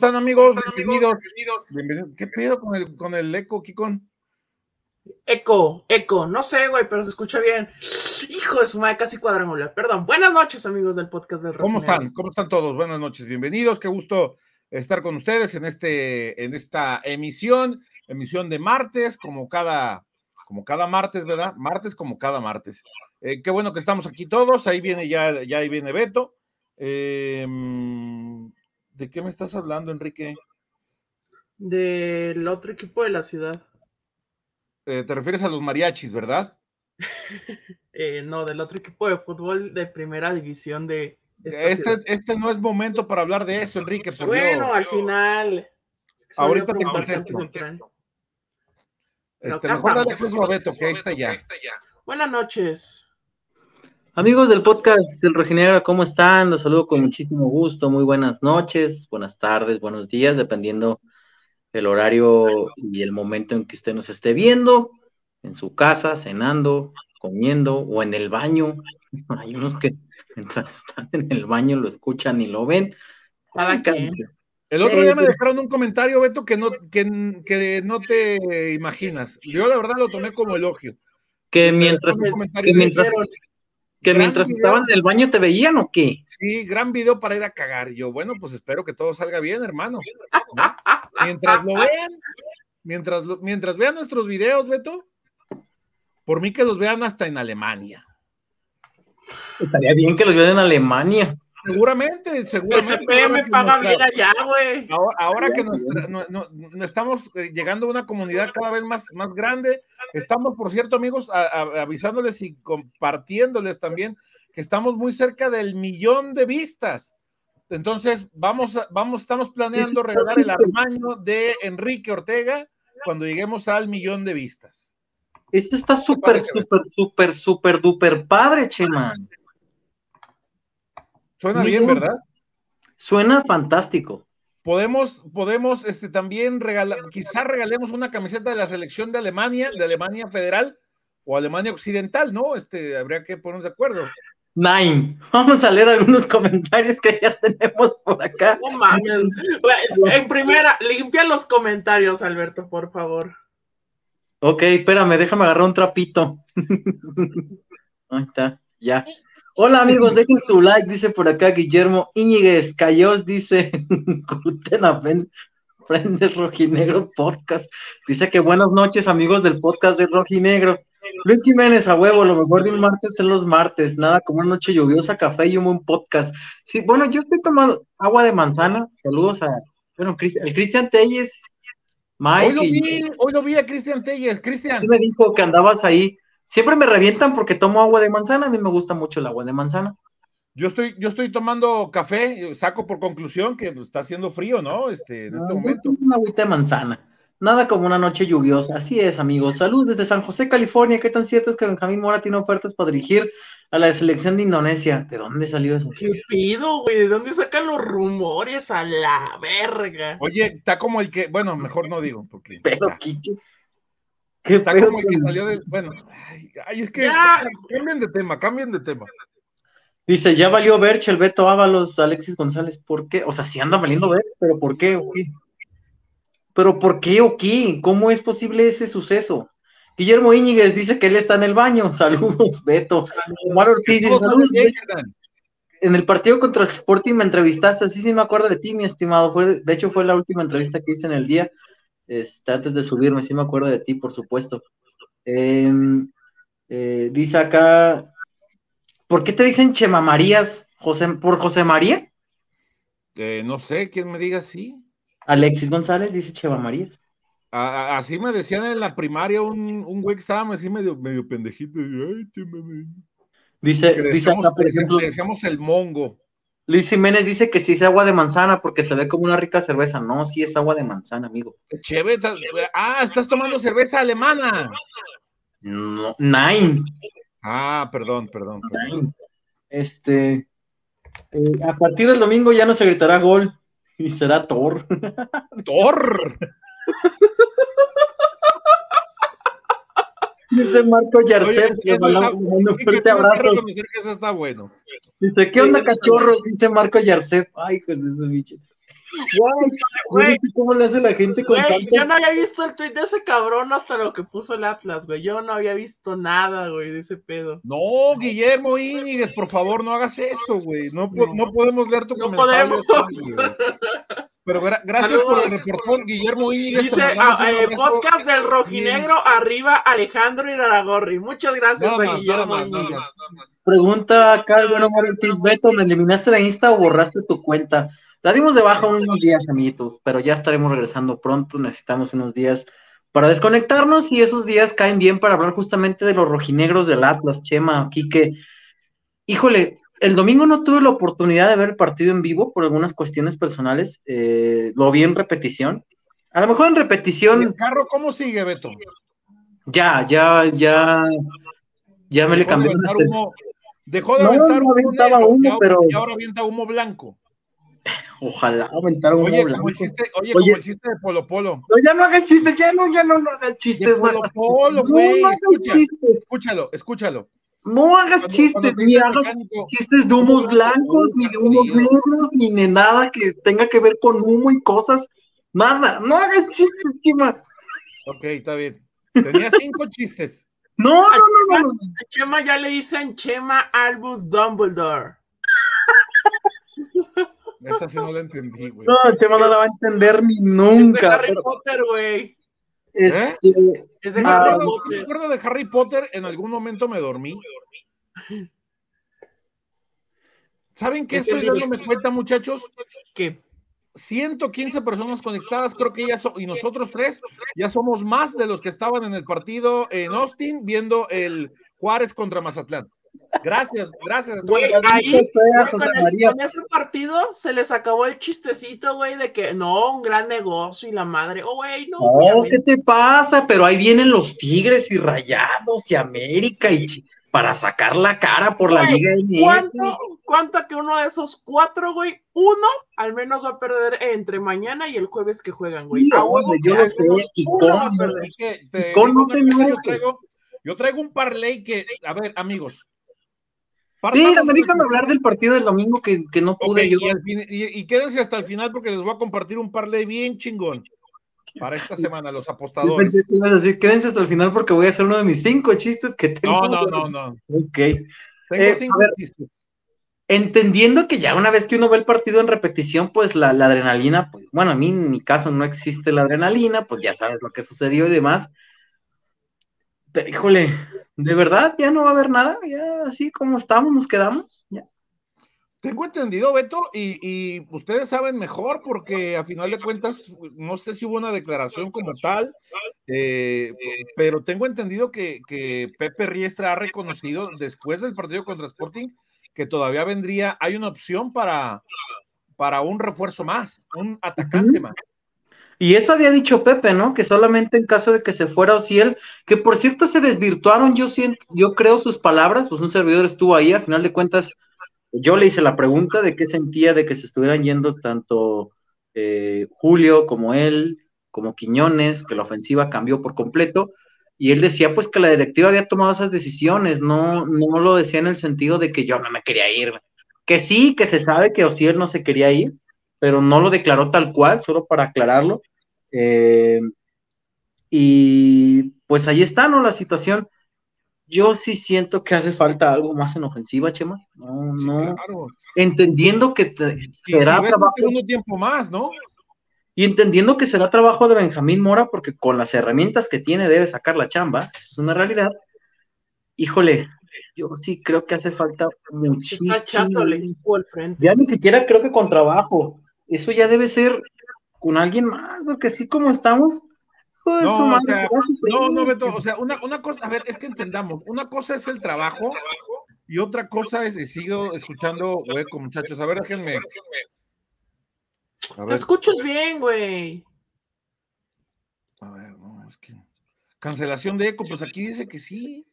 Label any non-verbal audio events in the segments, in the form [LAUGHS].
¿Cómo están amigos? Bienvenidos. Bienvenidos. ¿Qué pedo con el, con el eco, Kikon? Eco, eco, no sé, güey, pero se escucha bien. Hijo de su madre, casi cuadrangular. Perdón. Buenas noches, amigos del podcast del ¿Cómo están? ¿Cómo están todos? Buenas noches, bienvenidos. Qué gusto estar con ustedes en este, en esta emisión, emisión de martes, como cada, como cada martes, ¿verdad? Martes como cada martes. Eh, qué bueno que estamos aquí todos. Ahí viene ya, ya ahí viene Beto. Eh, ¿De qué me estás hablando, Enrique? Del otro equipo de la ciudad. Eh, te refieres a los mariachis, ¿verdad? [LAUGHS] eh, no, del otro equipo de fútbol de primera división de. Este, este, no es momento para hablar de eso, Enrique. Por bueno, al final. Ahorita te contesto. Este, mejor dale acceso a Beto, que ahí está ya. Buenas noches. Amigos del podcast del Rojinegro, ¿cómo están? Los saludo con muchísimo gusto. Muy buenas noches, buenas tardes, buenos días, dependiendo el horario y el momento en que usted nos esté viendo, en su casa, cenando, comiendo o en el baño. [LAUGHS] Hay unos que mientras están en el baño lo escuchan y lo ven. El otro día me dejaron un comentario, Beto, que no, que, que no te imaginas. Yo la verdad lo tomé como elogio. Que mientras, que mientras, que mientras estaban en el baño te veían o qué? Sí, gran video para ir a cagar. Yo, bueno, pues espero que todo salga bien, hermano. Mientras lo vean, mientras, mientras vean nuestros videos, Beto, por mí que los vean hasta en Alemania. Estaría bien que los vean en Alemania. Seguramente, seguramente. SPM paga bien allá, güey. Ahora, que nos, estamos eh, llegando a una comunidad cada vez más, más grande, estamos, por cierto, amigos, avisándoles y compartiéndoles también que estamos muy cerca del millón de vistas. Entonces, vamos, vamos, estamos planeando regalar el armaño de Enrique Ortega cuando lleguemos al millón de vistas. Eso está súper, súper, súper, súper, duper padre, Chema. Suena bien, ¿verdad? Suena fantástico. Podemos, podemos este, también regalar, quizás regalemos una camiseta de la selección de Alemania, de Alemania Federal o Alemania Occidental, ¿no? Este, habría que ponernos de acuerdo. Nine. Vamos a leer algunos comentarios que ya tenemos por acá. No mames. En primera, limpia los comentarios, Alberto, por favor. Ok, espérame, déjame agarrar un trapito. [LAUGHS] Ahí está, ya. Hola amigos, dejen su like, dice por acá Guillermo Íñiguez, Cayos, dice [LAUGHS] Guten Frente Rojinegro Podcast. Dice que buenas noches amigos del podcast de Rojinegro. Luis Jiménez, a huevo, lo mejor de un martes es los martes, nada como una noche lluviosa, café y un buen podcast. Sí, bueno, yo estoy tomando agua de manzana, saludos a, bueno, el Cristian Telles, Mike. Hoy lo vi, hoy lo vi a Cristian Telles, Cristian. Me dijo que andabas ahí Siempre me revientan porque tomo agua de manzana, a mí me gusta mucho el agua de manzana. Yo estoy, yo estoy tomando café, saco por conclusión que está haciendo frío, ¿no? Este, en este momento. Una agüita de manzana. Nada como una noche lluviosa. Así es, amigos. Salud desde San José, California. ¿Qué tan cierto es que Benjamín Mora tiene ofertas para dirigir a la selección de Indonesia? ¿De dónde salió eso? ¿Qué pido, güey? ¿De dónde sacan los rumores a la verga? Oye, está como el que, bueno, mejor no digo, porque. Pero, Kiki, Está como que salió del. Bueno, ay, es que cambien de tema, cambien de tema. Dice, ya valió Berch, el Beto Ábalos, Alexis González, ¿por qué? O sea, sí anda valiendo Berch, pero ¿por qué o qué? ¿Pero por qué o qué? ¿Cómo es posible ese suceso? Guillermo Íñiguez dice que él está en el baño. [LAUGHS] Saludos, Beto. Omar Ortiz dice, saludos. En el partido contra el Sporting me entrevistaste, sí, sí me acuerdo de ti, mi estimado. Fue, de hecho, fue la última entrevista que hice en el día. Este, antes de subirme, sí me acuerdo de ti, por supuesto. Em, eh, dice acá, ¿por qué te dicen Chema Marías? José, ¿Por José María? no sé, ¿quién me diga así? Alexis González dice Chema Marías. así me decían en la primaria un, un güey que estaba así medio, medio pendejito. Dice, dice acá, por ejemplo. Le decíamos el mongo. Luis Jiménez dice que sí es agua de manzana porque se ve como una rica cerveza. No, sí es agua de manzana, amigo. Chévere. Ah, estás tomando cerveza alemana. No, nine. Ah, perdón, perdón. Este. Eh, a partir del domingo ya no se gritará gol y será Thor. [LAUGHS] Thor. Dice Marco Yarcet, que un fuerte abrazo. eso está bueno. Dice, ¿qué onda, cachorros? Dice Marco Yarcet. Ay, pues de su bicho. Güey, cómo le hace la gente con güey, Yo no había visto el tweet de ese cabrón hasta lo que puso el Atlas, güey. Yo no había visto nada, güey, de ese pedo. No, Guillermo Íñiguez, por favor, no hagas eso, güey. No, no, podemos leer tu no comentario. podemos. Pero gracias por el reportón, Guillermo Íñiguez. Dice ah, eh, podcast del rojinegro, arriba Alejandro Iraragorri. Muchas gracias a Guillermo Íñiguez. Pregunta acá bueno Beto, ¿me eliminaste de Insta o borraste tu cuenta? La dimos de baja unos días, amiguitos, pero ya estaremos regresando pronto. Necesitamos unos días para desconectarnos y esos días caen bien para hablar justamente de los rojinegros del Atlas, Chema, aquí que, híjole, el domingo no tuve la oportunidad de ver el partido en vivo por algunas cuestiones personales, eh, lo vi en repetición. A lo mejor en repetición. ¿El carro cómo sigue, Beto? Ya, ya, ya, ya me le cambié. dejó de aventar humo, pero... y ahora avienta humo blanco. [LAUGHS] Ojalá aumentar un Oye, como el chiste, oye, como el chiste de Polo Polo. No, ya no hagan chistes, ya no, ya no, no hagan chistes. Polo Polo, güey. No. Escúchalo, escúchalo. No hagas chistes, ni hagas chistes de humos blancos, ni de humos negros, ni de nada que tenga que ver con humo y cosas. Nada, no hagas chistes, Chema. Ok, está bien. Tenía cinco chistes. No, no, no, no. A Chema ya le dicen Chema Albus Dumbledore. Esa sí no la entendí, güey. No, Chema no la va a entender ni nunca. Es de Harry Potter, güey. ¿Eh? Es de Harry Potter. Me acuerdo de Harry Potter, en algún momento me dormí. ¿Saben qué estoy me cuenta, muchachos? ¿Qué? 115 personas conectadas, creo que ya son, y nosotros tres, ya somos más de los que estaban en el partido en Austin viendo el Juárez contra Mazatlán. Gracias, gracias. Güey, ahí, con, ese partido se les acabó el chistecito, güey, de que no, un gran negocio y la madre, oh, güey, no. ¿qué te pasa? Pero ahí vienen los Tigres y Rayados y América y para sacar la cara por la Liga ¿cuánto, ¿Cuánto que uno de esos cuatro, güey, uno al menos va a perder entre mañana y el jueves que juegan, güey? yo lo sé, yo traigo un parlay que, a ver, amigos, Sí, déjame hablar del partido del domingo que, no pude yo. Y, quédense hasta el final porque les voy a compartir un parlay bien chingón para esta semana, los apostadores. Decir, quédense hasta el final porque voy a hacer uno de mis cinco chistes que tengo. No, no, no, no. Ok. Tengo eh, cinco chistes. Entendiendo que ya una vez que uno ve el partido en repetición, pues la, la, adrenalina, pues, bueno, a mí en mi caso no existe la adrenalina, pues ya sabes lo que sucedió y demás. Pero híjole, ¿De verdad ya no va a haber nada? ¿Ya así como estamos nos quedamos? ¿Ya? Tengo entendido, Beto, y, ustedes saben mejor porque a final de cuentas, no sé si hubo una declaración como tal, eh, pero tengo entendido que, Pepe Riestra ha reconocido después del partido contra Sporting que todavía vendría, hay una opción para, para un refuerzo más, un atacante más. Y eso había dicho Pepe, ¿no? Que solamente en caso de que se fuera Ociel, que por cierto se desvirtuaron, yo siento, yo creo sus palabras, pues un servidor estuvo ahí, a final de cuentas, yo le hice la pregunta de qué sentía de que se estuvieran yendo tanto eh, Julio como él, como Quiñones, que la ofensiva cambió por completo, y él decía pues que la directiva había tomado esas decisiones, no, no lo decía en el sentido de que yo no me quería ir, que sí, que se sabe que Ociel no se quería ir, pero no lo declaró tal cual, solo para aclararlo, eh, y pues ahí está, ¿no? La situación. Yo sí siento que hace falta algo más en ofensiva, Chema. No, no. Entendiendo que será trabajo. tiempo más, ¿no? Y entendiendo que será trabajo de Benjamín Mora, porque con las herramientas que tiene debe sacar la chamba, eso es una realidad. Híjole, yo sí creo que hace falta muchísimo. Está frente. Ya ni siquiera creo que con trabajo. Eso ya debe ser con alguien más, porque así como estamos. Pues, no, o sea, no, no, Beto, o sea, una, una cosa, a ver, es que entendamos, una cosa es el trabajo y otra cosa es, y sigo escuchando hueco, muchachos, a ver, déjenme. Te escuchas bien, güey. A ver, no, es que. Cancelación de eco, pues aquí dice que sí.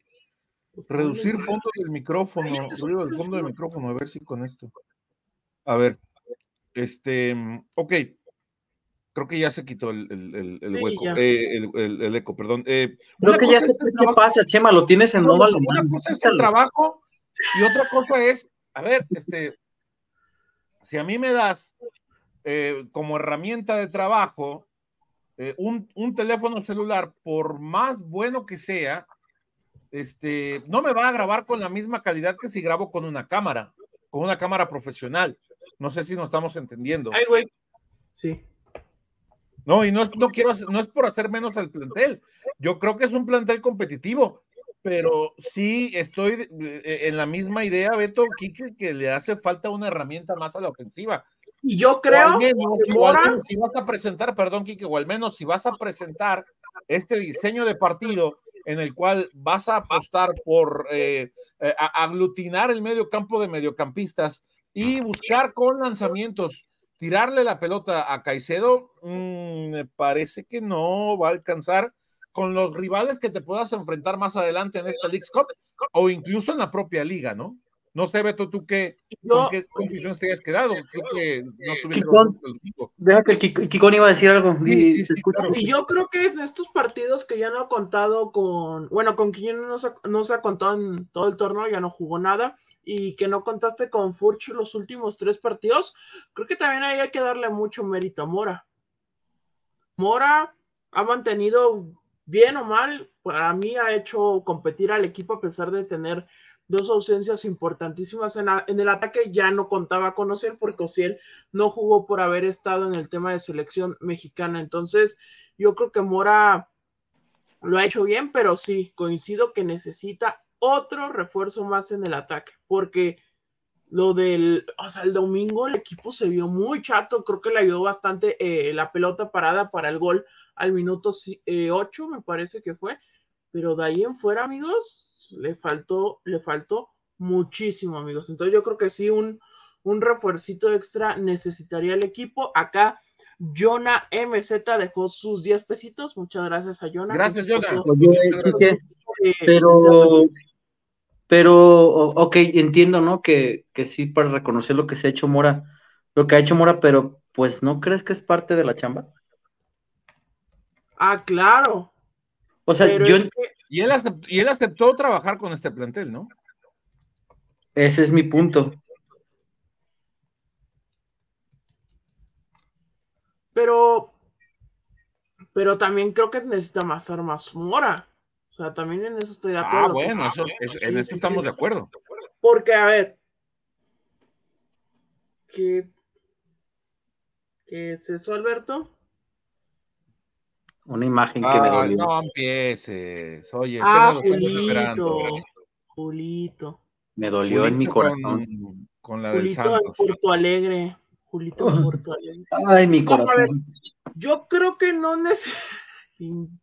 Reducir fondo del micrófono, ruido del fondo del micrófono, a ver si con esto. A ver, este, ok. Creo que ya se quitó el, el, el, hueco, eh, el, eco, perdón. Eh, Creo que ya sé qué pasa, Chema, lo tienes en modo Una cosa es el trabajo y otra cosa es, a ver, este, si a mí me das eh, como herramienta de trabajo, eh, un, un, teléfono celular, por más bueno que sea, este, no me va a grabar con la misma calidad que si grabo con una cámara, con una cámara profesional. No sé si nos estamos entendiendo. Ay, güey. Sí. No, y no, es, no quiero, no es por hacer menos al plantel. Yo creo que es un plantel competitivo, pero sí estoy eh, en la misma idea, Beto, Kike, que le hace falta una herramienta más a la ofensiva. Y yo creo que Mora... si vas a presentar, perdón, Kike, o al menos si vas a presentar este diseño de partido en el cual vas a apostar por eh, eh, aglutinar el medio campo de mediocampistas y buscar con lanzamientos tirarle la pelota a Caicedo, mmm, me parece que no va a alcanzar con los rivales que te puedas enfrentar más adelante en esta League Cup o incluso en la propia liga, ¿no? No sé, Beto, tú qué, Yo, con qué [LAUGHS] conclusiones te hayas quedado. Creo que no deja que el Kikón iba a decir algo. Sí, sí, sí, claro. Y yo creo que en estos partidos que ya no ha contado con, bueno, con quien no se, no se ha contado en todo el torneo, ya no jugó nada, y que no contaste con Furch los últimos tres partidos, creo que también ahí hay que darle mucho mérito a Mora. Mora ha mantenido bien o mal, para mí ha hecho competir al equipo a pesar de tener dos ausencias importantísimas en, el ataque. Ya no contaba con Ociel porque Ociel no jugó por haber estado en el tema de selección mexicana. Entonces, yo creo que Mora lo ha hecho bien, pero sí, coincido que necesita otro refuerzo más en el ataque, porque lo del, o sea, el domingo el equipo se vio muy chato, creo que le ayudó bastante eh, la pelota parada para el gol al minuto 8, eh, me parece que fue, pero de ahí en fuera, amigos, le faltó, le faltó muchísimo, amigos. Entonces yo creo que sí, un, un refuercito extra necesitaría el equipo. Acá Jonah MZ dejó sus 10 pesitos. Muchas gracias a Jonah. Gracias, Jonah. Pero, pero, ok, entiendo, ¿no? Que, que sí, para reconocer lo que se ha hecho Mora, lo que ha hecho Mora, pero pues, ¿no crees que es parte de la chamba? Ah, claro. O sea, Pero yo, es que- Y él, aceptó, y él aceptó trabajar con este plantel, ¿no? ese es mi punto. pero, pero también creo que necesita más armas Mora. O sea, también en eso estoy de acuerdo. Ah, bueno, sí. eso, es- en Sí, eso sí, estamos sí. de acuerdo. Porque, a ver, ¿qué, qué es eso, Alberto? Una imagen que me Ah, dolió. no empieces. Oye, Ah. Julito. Julito. Me dolió en mi Julito corazón. Con, con la del Julito en Santos. Porto Alegre. Julito en Porto Alegre. Ay, mi No, a ver, corazón. Yo creo que no necesito. [LAUGHS]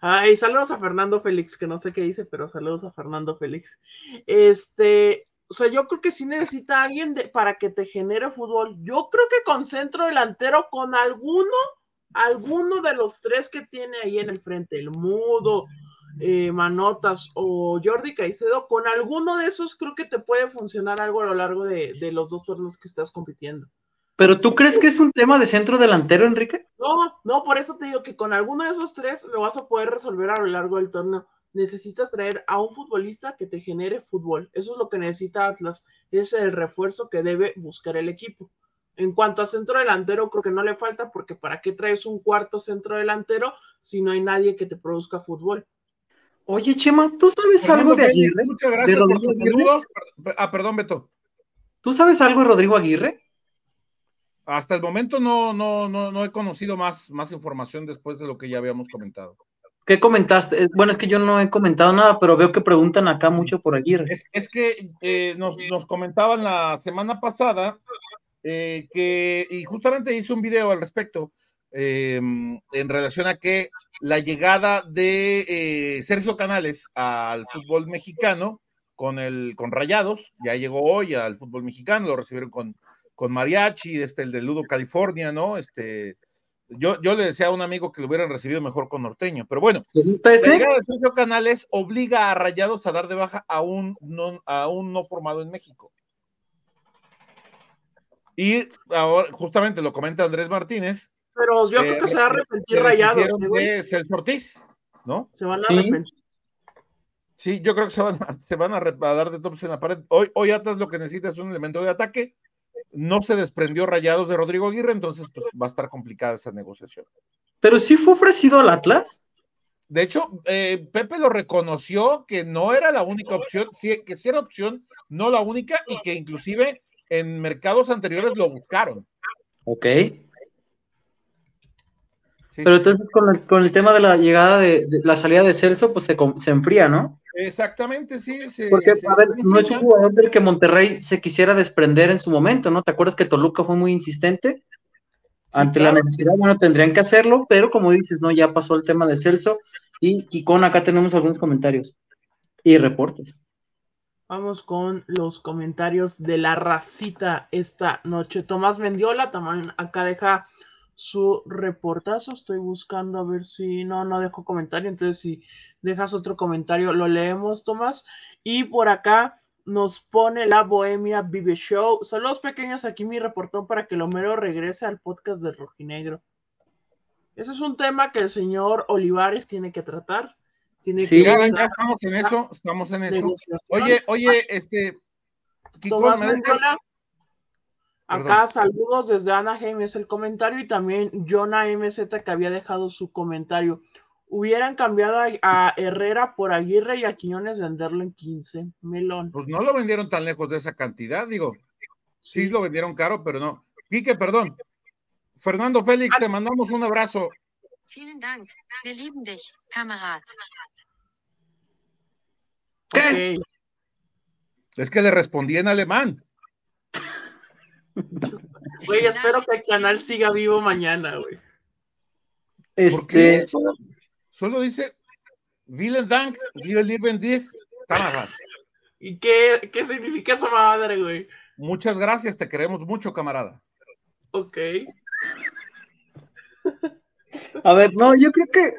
Ay, saludos a Fernando Félix, que no sé qué dice, pero saludos a Fernando Félix. Este, o sea, yo creo que sí necesita alguien de, para que te genere fútbol. Yo creo que con centro delantero, con alguno, alguno de los tres que tiene ahí en el frente, el Mudo, eh, Manotas o Jordi Caicedo, con alguno de esos creo que te puede funcionar algo a lo largo de, de los dos torneos que estás compitiendo. Pero tú crees que es un tema de centro delantero, Enrique? No, no, por eso te digo que con alguno de esos tres lo vas a poder resolver a lo largo del torneo. Necesitas traer a un futbolista que te genere fútbol. Eso es lo que necesita Atlas. Es el refuerzo que debe buscar el equipo. En cuanto a centro delantero, creo que no le falta porque ¿para qué traes un cuarto centro delantero si no hay nadie que te produzca fútbol? Oye, Chema, ¿tú sabes algo de Félix, Aguirre? Muchas ¿De gracias por Rodrigo sus saludos. Ah, perdón, Beto. ¿Tú sabes algo de Rodrigo Aguirre? Hasta el momento no, no, no, no he conocido más, más información después de lo que ya habíamos comentado. ¿Qué comentaste? Bueno, es que yo no he comentado nada, pero veo que preguntan acá mucho por Aguirre. Es, es que eh, nos, nos comentaban la semana pasada eh, que, y justamente hice un video al respecto, eh, en relación a que la llegada de eh, Sergio Canales al fútbol mexicano con el con Rayados, ya llegó hoy al fútbol mexicano, lo recibieron con, con Mariachi, este, el de Ludo California, ¿no? Este, yo, yo le decía a un amigo que lo hubieran recibido mejor con Norteño, pero bueno, ¿Te gusta la llegada de Sergio Canales obliga a Rayados a dar de baja a un no, a un no formado en México. Y ahora, justamente lo comenta Andrés Martínez. Pero yo eh, creo que se va a se arrepentir rayados, deshicieron ¿eh, Ortiz, ¿no? Se van a Sí. arrepentir. Sí, yo creo que se van, a- se van a dar de tops en la pared. Hoy, hoy Atlas lo que necesita es un elemento de ataque no se desprendió Rayados de Rodrigo Aguirre, entonces pues, va a estar complicada esa negociación. Pero sí fue ofrecido al Atlas. De hecho, eh, Pepe lo reconoció que no era la única opción, sí, que sí era opción, no la única, y que inclusive en mercados anteriores lo buscaron. Ok. Pero entonces con el, tema de la llegada de, la salida de Celso, pues se, se enfría, ¿no? Exactamente, sí. Porque, a ver, no es un jugador del que Monterrey se quisiera desprender en su momento, ¿no? ¿Te acuerdas que Toluca fue muy insistente? Ante la necesidad, bueno, tendrían que hacerlo, pero como dices, ¿no? Ya pasó el tema de Celso. Y Kikón, acá tenemos algunos comentarios y reportes. Vamos con los comentarios de la racita esta noche. Tomás Mendiola también acá deja su reportazo. Estoy buscando a ver si no, no dejo comentario. Entonces, si dejas otro comentario, lo leemos, Tomás. Y por acá nos pone la Bohemia Vive Show. Saludos pequeños, aquí mi reportón para que Lomero regrese al podcast de Rojinegro. Ese es un tema que el señor Olivares tiene que tratar. Tiene sí, ya, estamos en eso, estamos en eso. Oye, oye, este. Tomás Mendiola, Acá saludos desde Anaheim es el comentario y también Jonah MZ que había dejado su comentario. Hubieran cambiado a, Herrera por Aguirre y a Quiñones venderlo en 15. Melón. Pues no lo vendieron tan lejos de esa cantidad, digo. Sí, lo vendieron caro, pero no. Quique, perdón. Fernando Félix, te mandamos un abrazo. Vielen Dank. Es que le respondí en alemán. Güey, espero que el canal siga vivo mañana, güey. Este... Solo, dice Vielen Dank, vielen lieben dich, camarada. ¿Y qué, qué significa esa madre, güey? Muchas gracias, te queremos mucho, camarada. Ok. A ver, no, yo creo que.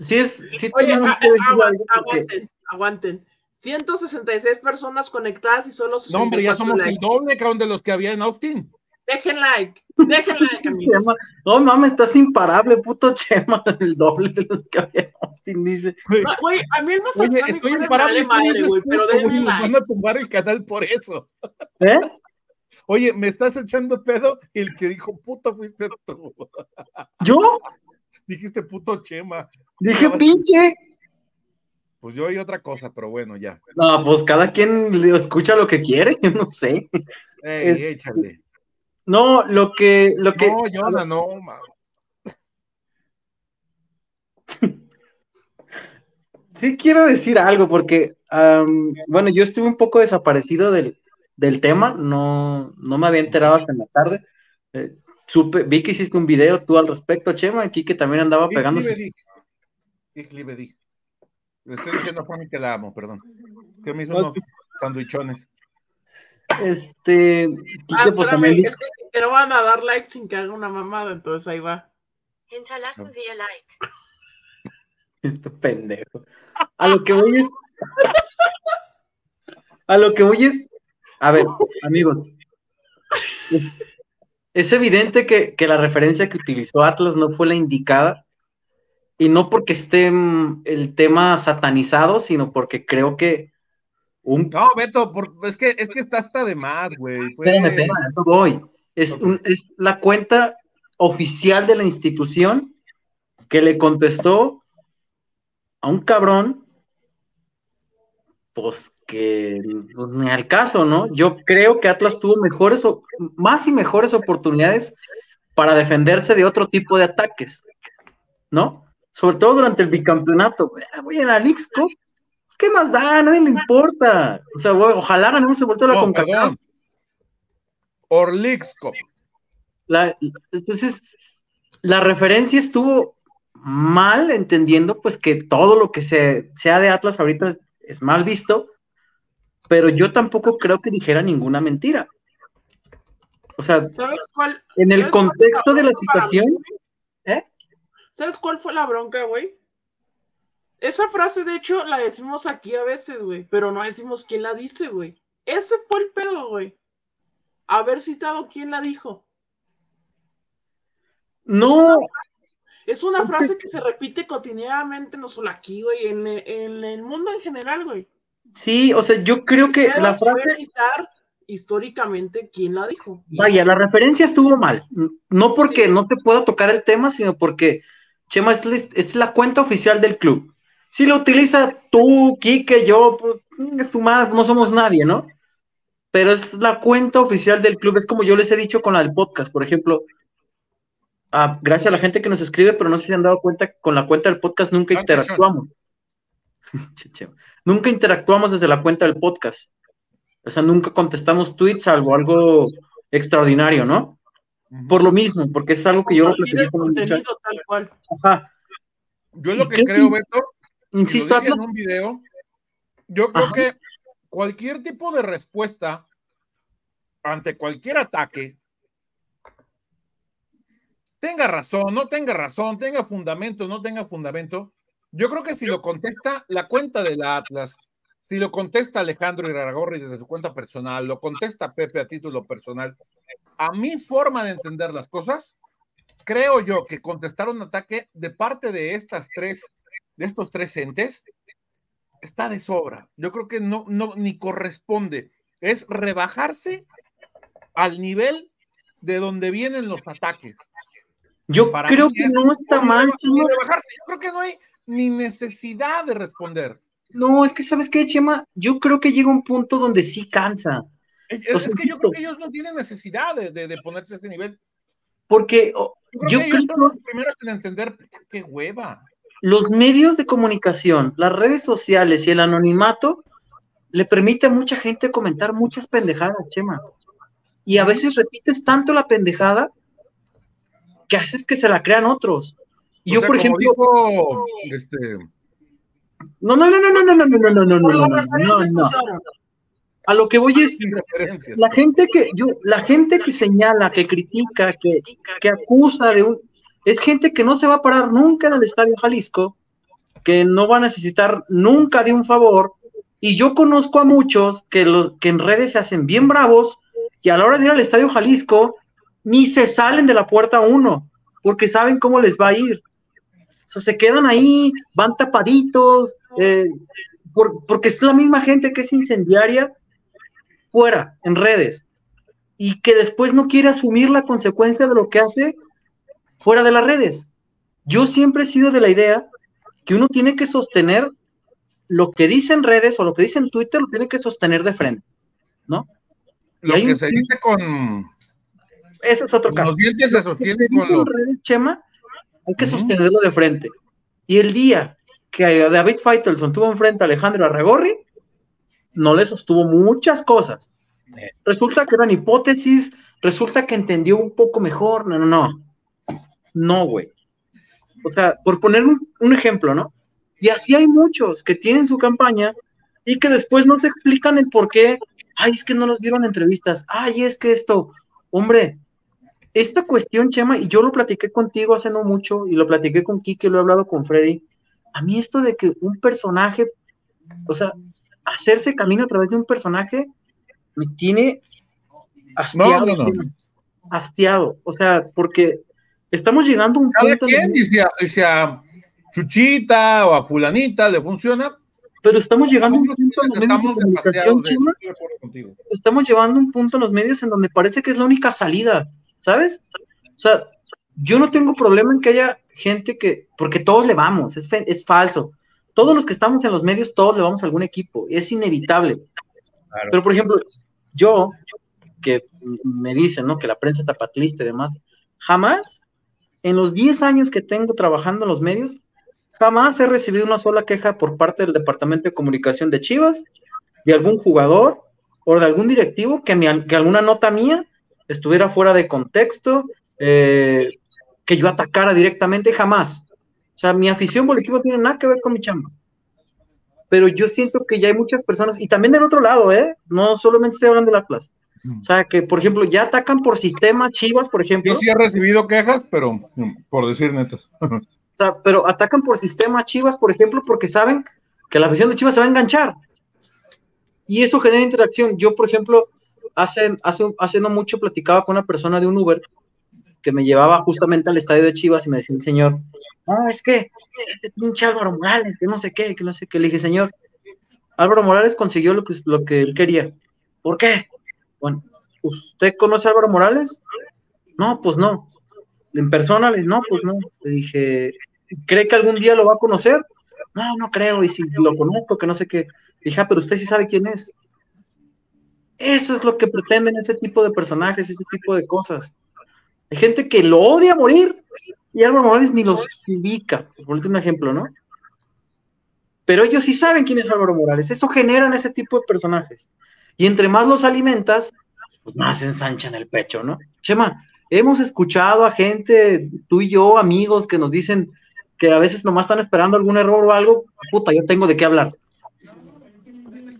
Sí, es. Oye, aguanten, aguanten. 166 personas conectadas y solo No, hombre, ya somos el doble, cabrón, de los que había en Austin. Dejen like, dejen like, [LAUGHS] amigos. No mames, estás imparable, puto Chema, [LAUGHS] el doble de los que había en Austin, dice. Güey, a mí el más Oye, estoy imparable, madre, güey, pero denle like. Van a tumbar el canal por eso. ¿Eh? Oye, me estás echando pedo y el que dijo puto fuiste tú. ¿Yo? Dijiste puto Chema. Dije pinche. Pues yo oí otra cosa, pero bueno, ya. No, pues cada quien le escucha lo que quiere, [LAUGHS] yo no sé. Ey, échale. No, lo que, lo que. No, Yona, no, man. [LAUGHS] sí quiero decir algo, porque, bueno, yo estuve un poco desaparecido del, tema, no, no me había enterado hasta en la tarde. Eh, supe, vi que hiciste un video tú al respecto, Chema, aquí que también andaba pegando. Le estoy diciendo a Fanny que la amo, perdón. Que me hizo unos sandwichones. Este. Ah, pues también... Es que no van a dar like sin que haga una mamada, entonces ahí va. Sie Ihr like. Este pendejo. A lo que voy es. A lo que voy es. A ver, amigos. Es, evidente que, que la referencia que utilizó Atlas no fue la indicada y no porque esté mm, el tema satanizado, sino porque creo que un... No, Beto, es, que, es que está hasta de más, güey. Espérame, eso voy. Es, es la cuenta oficial de la institución que le contestó a un cabrón, pues que pues, ni al caso, ¿no? Yo creo que Atlas tuvo mejores, más y mejores oportunidades para defenderse de otro tipo de ataques, ¿no? sobre todo durante el bicampeonato. Voy en la Leagues ¿qué más da? A nadie le importa. O sea, ojalá ganemos el vuelto a la CONCACAF. Or Leagues entonces, la referencia estuvo mal, entendiendo pues que todo lo que se, sea de Atlas ahorita es mal visto, pero yo tampoco creo que dijera ninguna mentira. O sea, en el contexto de la situación, ¿eh? ¿Sabes cuál fue la bronca, güey? Esa frase, de hecho, la decimos aquí a veces, güey, pero no decimos quién la dice, güey. Ese fue el pedo, güey. Haber citado quién la dijo. No. Es una, frase que se repite cotidianamente, no solo aquí, güey, en, el mundo en general, güey. Sí, o sea, yo creo que la frase. citar históricamente quién la dijo. Vaya, la referencia estuvo mal. No porque no se pueda tocar el tema, sino porque Chema es, la- es la cuenta oficial del club. Si lo utiliza tú, Quique, yo, pues, no somos nadie, ¿no? Pero es la cuenta oficial del club. Es como yo les he dicho con la del podcast, por ejemplo. ah, gracias a la gente que nos escribe, pero no sé si se han dado cuenta que con la cuenta del podcast nunca interactuamos. [LAUGHS] Che, che. Nunca interactuamos desde la cuenta del podcast. O sea, nunca contestamos tweets, salvo algo extraordinario, ¿no? Por lo mismo, porque es algo que yo lo con tal cual. Ajá. Yo lo que creo Beto, Insisto, dije en un video, yo creo Ajá. que cualquier tipo de respuesta ante cualquier ataque, tenga razón, no tenga razón, tenga fundamento, no tenga fundamento, yo creo que si lo contesta la cuenta de la Atlas, si lo contesta Alejandro Iraragorri desde su cuenta personal, lo contesta Pepe a título personal, a mi forma de entender las cosas, creo yo que contestar un ataque de parte de estas tres, de estos tres entes, está de sobra. Yo creo que no, no, ni corresponde. Es rebajarse al nivel de donde vienen los ataques. yo Para creo que es- no está mal, rebajarse. Yo creo que no hay ni necesidad de responder. No, es que, ¿sabes qué, Chema? Yo creo que llega un punto donde sí cansa. Es, que yo creo que ellos no tienen necesidad de, de- de ponerse a ese nivel. Porque Yo creo yo que ellos creo son los primeros en entender "Puta, qué hueva. los medios de comunicación, las redes sociales y el anonimato le permite a mucha gente comentar muchas pendejadas, Chema. Y a veces repites tanto la pendejada que haces que se la crean otros. Y O yo, sea, por ejemplo, dijo, este, no, no, no, no, no, no, no, no, no, no, no, no, no. A lo que voy es, la gente que yo, la gente que señala, que critica, que, que acusa de un, es gente que no se va a parar nunca en el Estadio Jalisco, que no va a necesitar nunca de un favor, y yo conozco a muchos que los que en redes se hacen bien bravos y a la hora de ir al Estadio Jalisco ni se salen de la puerta uno, porque saben cómo les va a ir. Sea, se quedan ahí, van tapaditos, eh, por- porque es la misma gente que es incendiaria fuera, en redes, y que después no quiere asumir la consecuencia de lo que hace fuera de las redes. Yo siempre he sido de la idea que uno tiene que sostener lo que dice en redes o lo que dice en Twitter, lo tiene que sostener de frente, ¿no? Lo que un- se dice con Ese es otro caso. los dientes se Lo que sostiene se con los redes, Chema, hay que sostenerlo de frente. Y el día que David Feitelson tuvo enfrente a Alejandro Arregorri, no le sostuvo muchas cosas. Resulta que eran hipótesis, resulta que entendió un poco mejor. No, no, no. No, güey. O sea, por poner un, un ejemplo, ¿no? Y así hay muchos que tienen su campaña y que después no se explican el por qué. Ay, es que no nos dieron entrevistas. Ay, es que esto, hombre, esta cuestión, Chema, y yo lo platiqué contigo hace no mucho, y lo platiqué con Kike, lo he hablado con Freddy. A mí esto de que un personaje, o sea, hacerse camino a través de un personaje, me tiene hastiado. No, no, no. Hastiado. O sea, porque estamos llegando a un punto. en quien, donde- y si a, y si a Chuchita o a Fulanita le funciona, pero estamos llegando a un punto en los medios de comunicación, de de estamos llevando un punto en los medios en donde parece que es la única salida, ¿sabes? O sea, yo no tengo problema en que haya gente que, porque todos le vamos, es, fe- es falso. Todos los que estamos en los medios, todos le vamos a algún equipo, es inevitable. Claro. Pero, por ejemplo, yo, que me dicen, ¿no? Que la prensa tapatlista y demás, jamás, en los 10 años que tengo trabajando en los medios, jamás he recibido una sola queja por parte del Departamento de Comunicación de Chivas, de algún jugador o de algún directivo que, mi- que alguna nota mía estuviera fuera de contexto, eh, que yo atacara directamente, jamás. O sea, mi afición por el equipo tiene nada que ver con mi chamba. Pero yo siento que ya hay muchas personas, y también del otro lado, ¿eh? No solamente estoy hablando del Atlas. O sea, que, por ejemplo, ya atacan por sistema Chivas, por ejemplo. Yo sí he recibido quejas, pero mm, por decir netas. [LAUGHS] O sea, pero atacan por sistema Chivas, por ejemplo, porque saben que la afición de Chivas se va a enganchar. Y eso genera interacción. Yo, por ejemplo, hace, hace, hace no mucho platicaba con una persona de un Uber que me llevaba justamente al estadio de Chivas y me decía el señor, no, es que este pinche Álvaro Morales, que no sé qué, que no sé qué. Le dije, señor, Álvaro Morales consiguió lo que, lo que él quería. ¿Por qué? Bueno, ¿usted conoce a Álvaro Morales? No, pues no. En persona, no, pues no. Le dije, ¿cree que algún día lo va a conocer? No, no creo, y si lo conozco, que no sé qué. Dije, ah, pero usted sí sabe quién es. Eso es lo que pretenden ese tipo de personajes, ese tipo de cosas. Hay gente que lo odia morir y Álvaro Morales ni los ubica, por un ejemplo, ¿no? Pero ellos sí saben quién es Álvaro Morales, eso generan ese tipo de personajes. Y entre más los alimentas, pues más ensanchan el pecho, ¿no? Chema, hemos escuchado a gente, tú y yo, amigos, que nos dicen que a veces nomás están esperando algún error o algo, puta, yo tengo de qué hablar.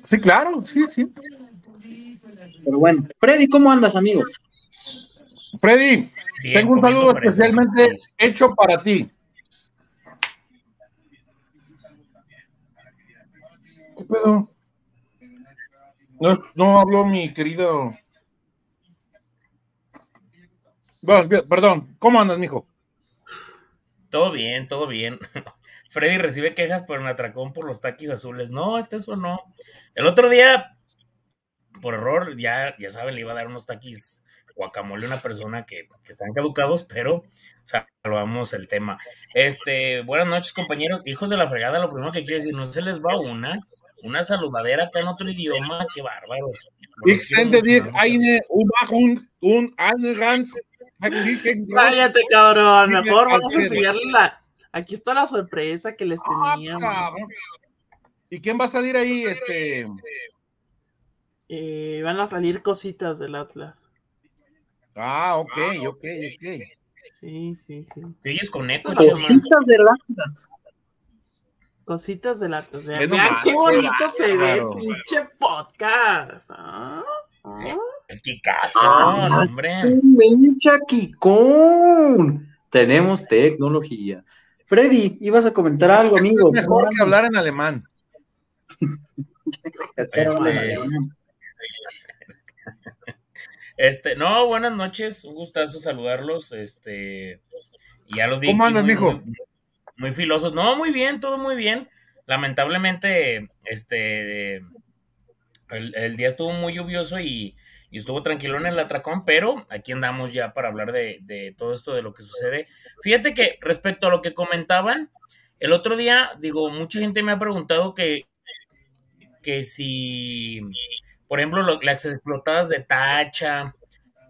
Sí, claro, sí, sí. Pero bueno, Freddy, ¿cómo andas, amigos? Freddy, Bien, tengo un saludo especialmente hecho para ti. ¿Qué pedo? No, no habló mi querido. Bueno, perdón, ¿cómo andas, mijo? Todo bien, todo bien. [LAUGHS] Freddy recibe quejas por el atracón por los taquis azules. No, este eso no. El otro día, por error, ya, ya saben, le iba a dar unos taquis guacamole a una persona que, que están caducados, pero salvamos el tema. Este, buenas noches, compañeros. Hijos de la fregada, lo primero que quiero decir, no se les va una, una saludadera acá en otro idioma, qué bárbaros. Ich sende dir eine Umachung und eine ganz Cállate, cabrón. Mejor vamos a enseñarle la. Aquí está la sorpresa que les Ah, teníamos. ¿Y quién va a salir ahí? Este. Eh, van a salir cositas del Atlas. Ah, ok, ok, ok. Sí, sí, sí. Oyes con eco. Cositas de Atlas. Cositas del Atlas. Vean, qué bonito se ve el pinche podcast. ¿ah? ¿Ah? El Kikazo, Ah, hombre. Kikón. Tenemos tecnología. Freddy, ibas a comentar algo, amigo. Es mejor que hablar en alemán. [LAUGHS] Este, este, no, buenas noches, un gustazo saludarlos. Este, ya los vi. ¿Cómo andas, muy, mijo? Muy, muy filosos. No, muy bien, todo muy bien. Lamentablemente, este, el, el día estuvo muy lluvioso y, y estuvo tranquilo en el atracón, pero aquí andamos ya para hablar de, de todo esto, de lo que sucede. Fíjate que respecto a lo que comentaban, el otro día, digo, mucha gente me ha preguntado que, que si, por ejemplo, lo- las explotadas de tacha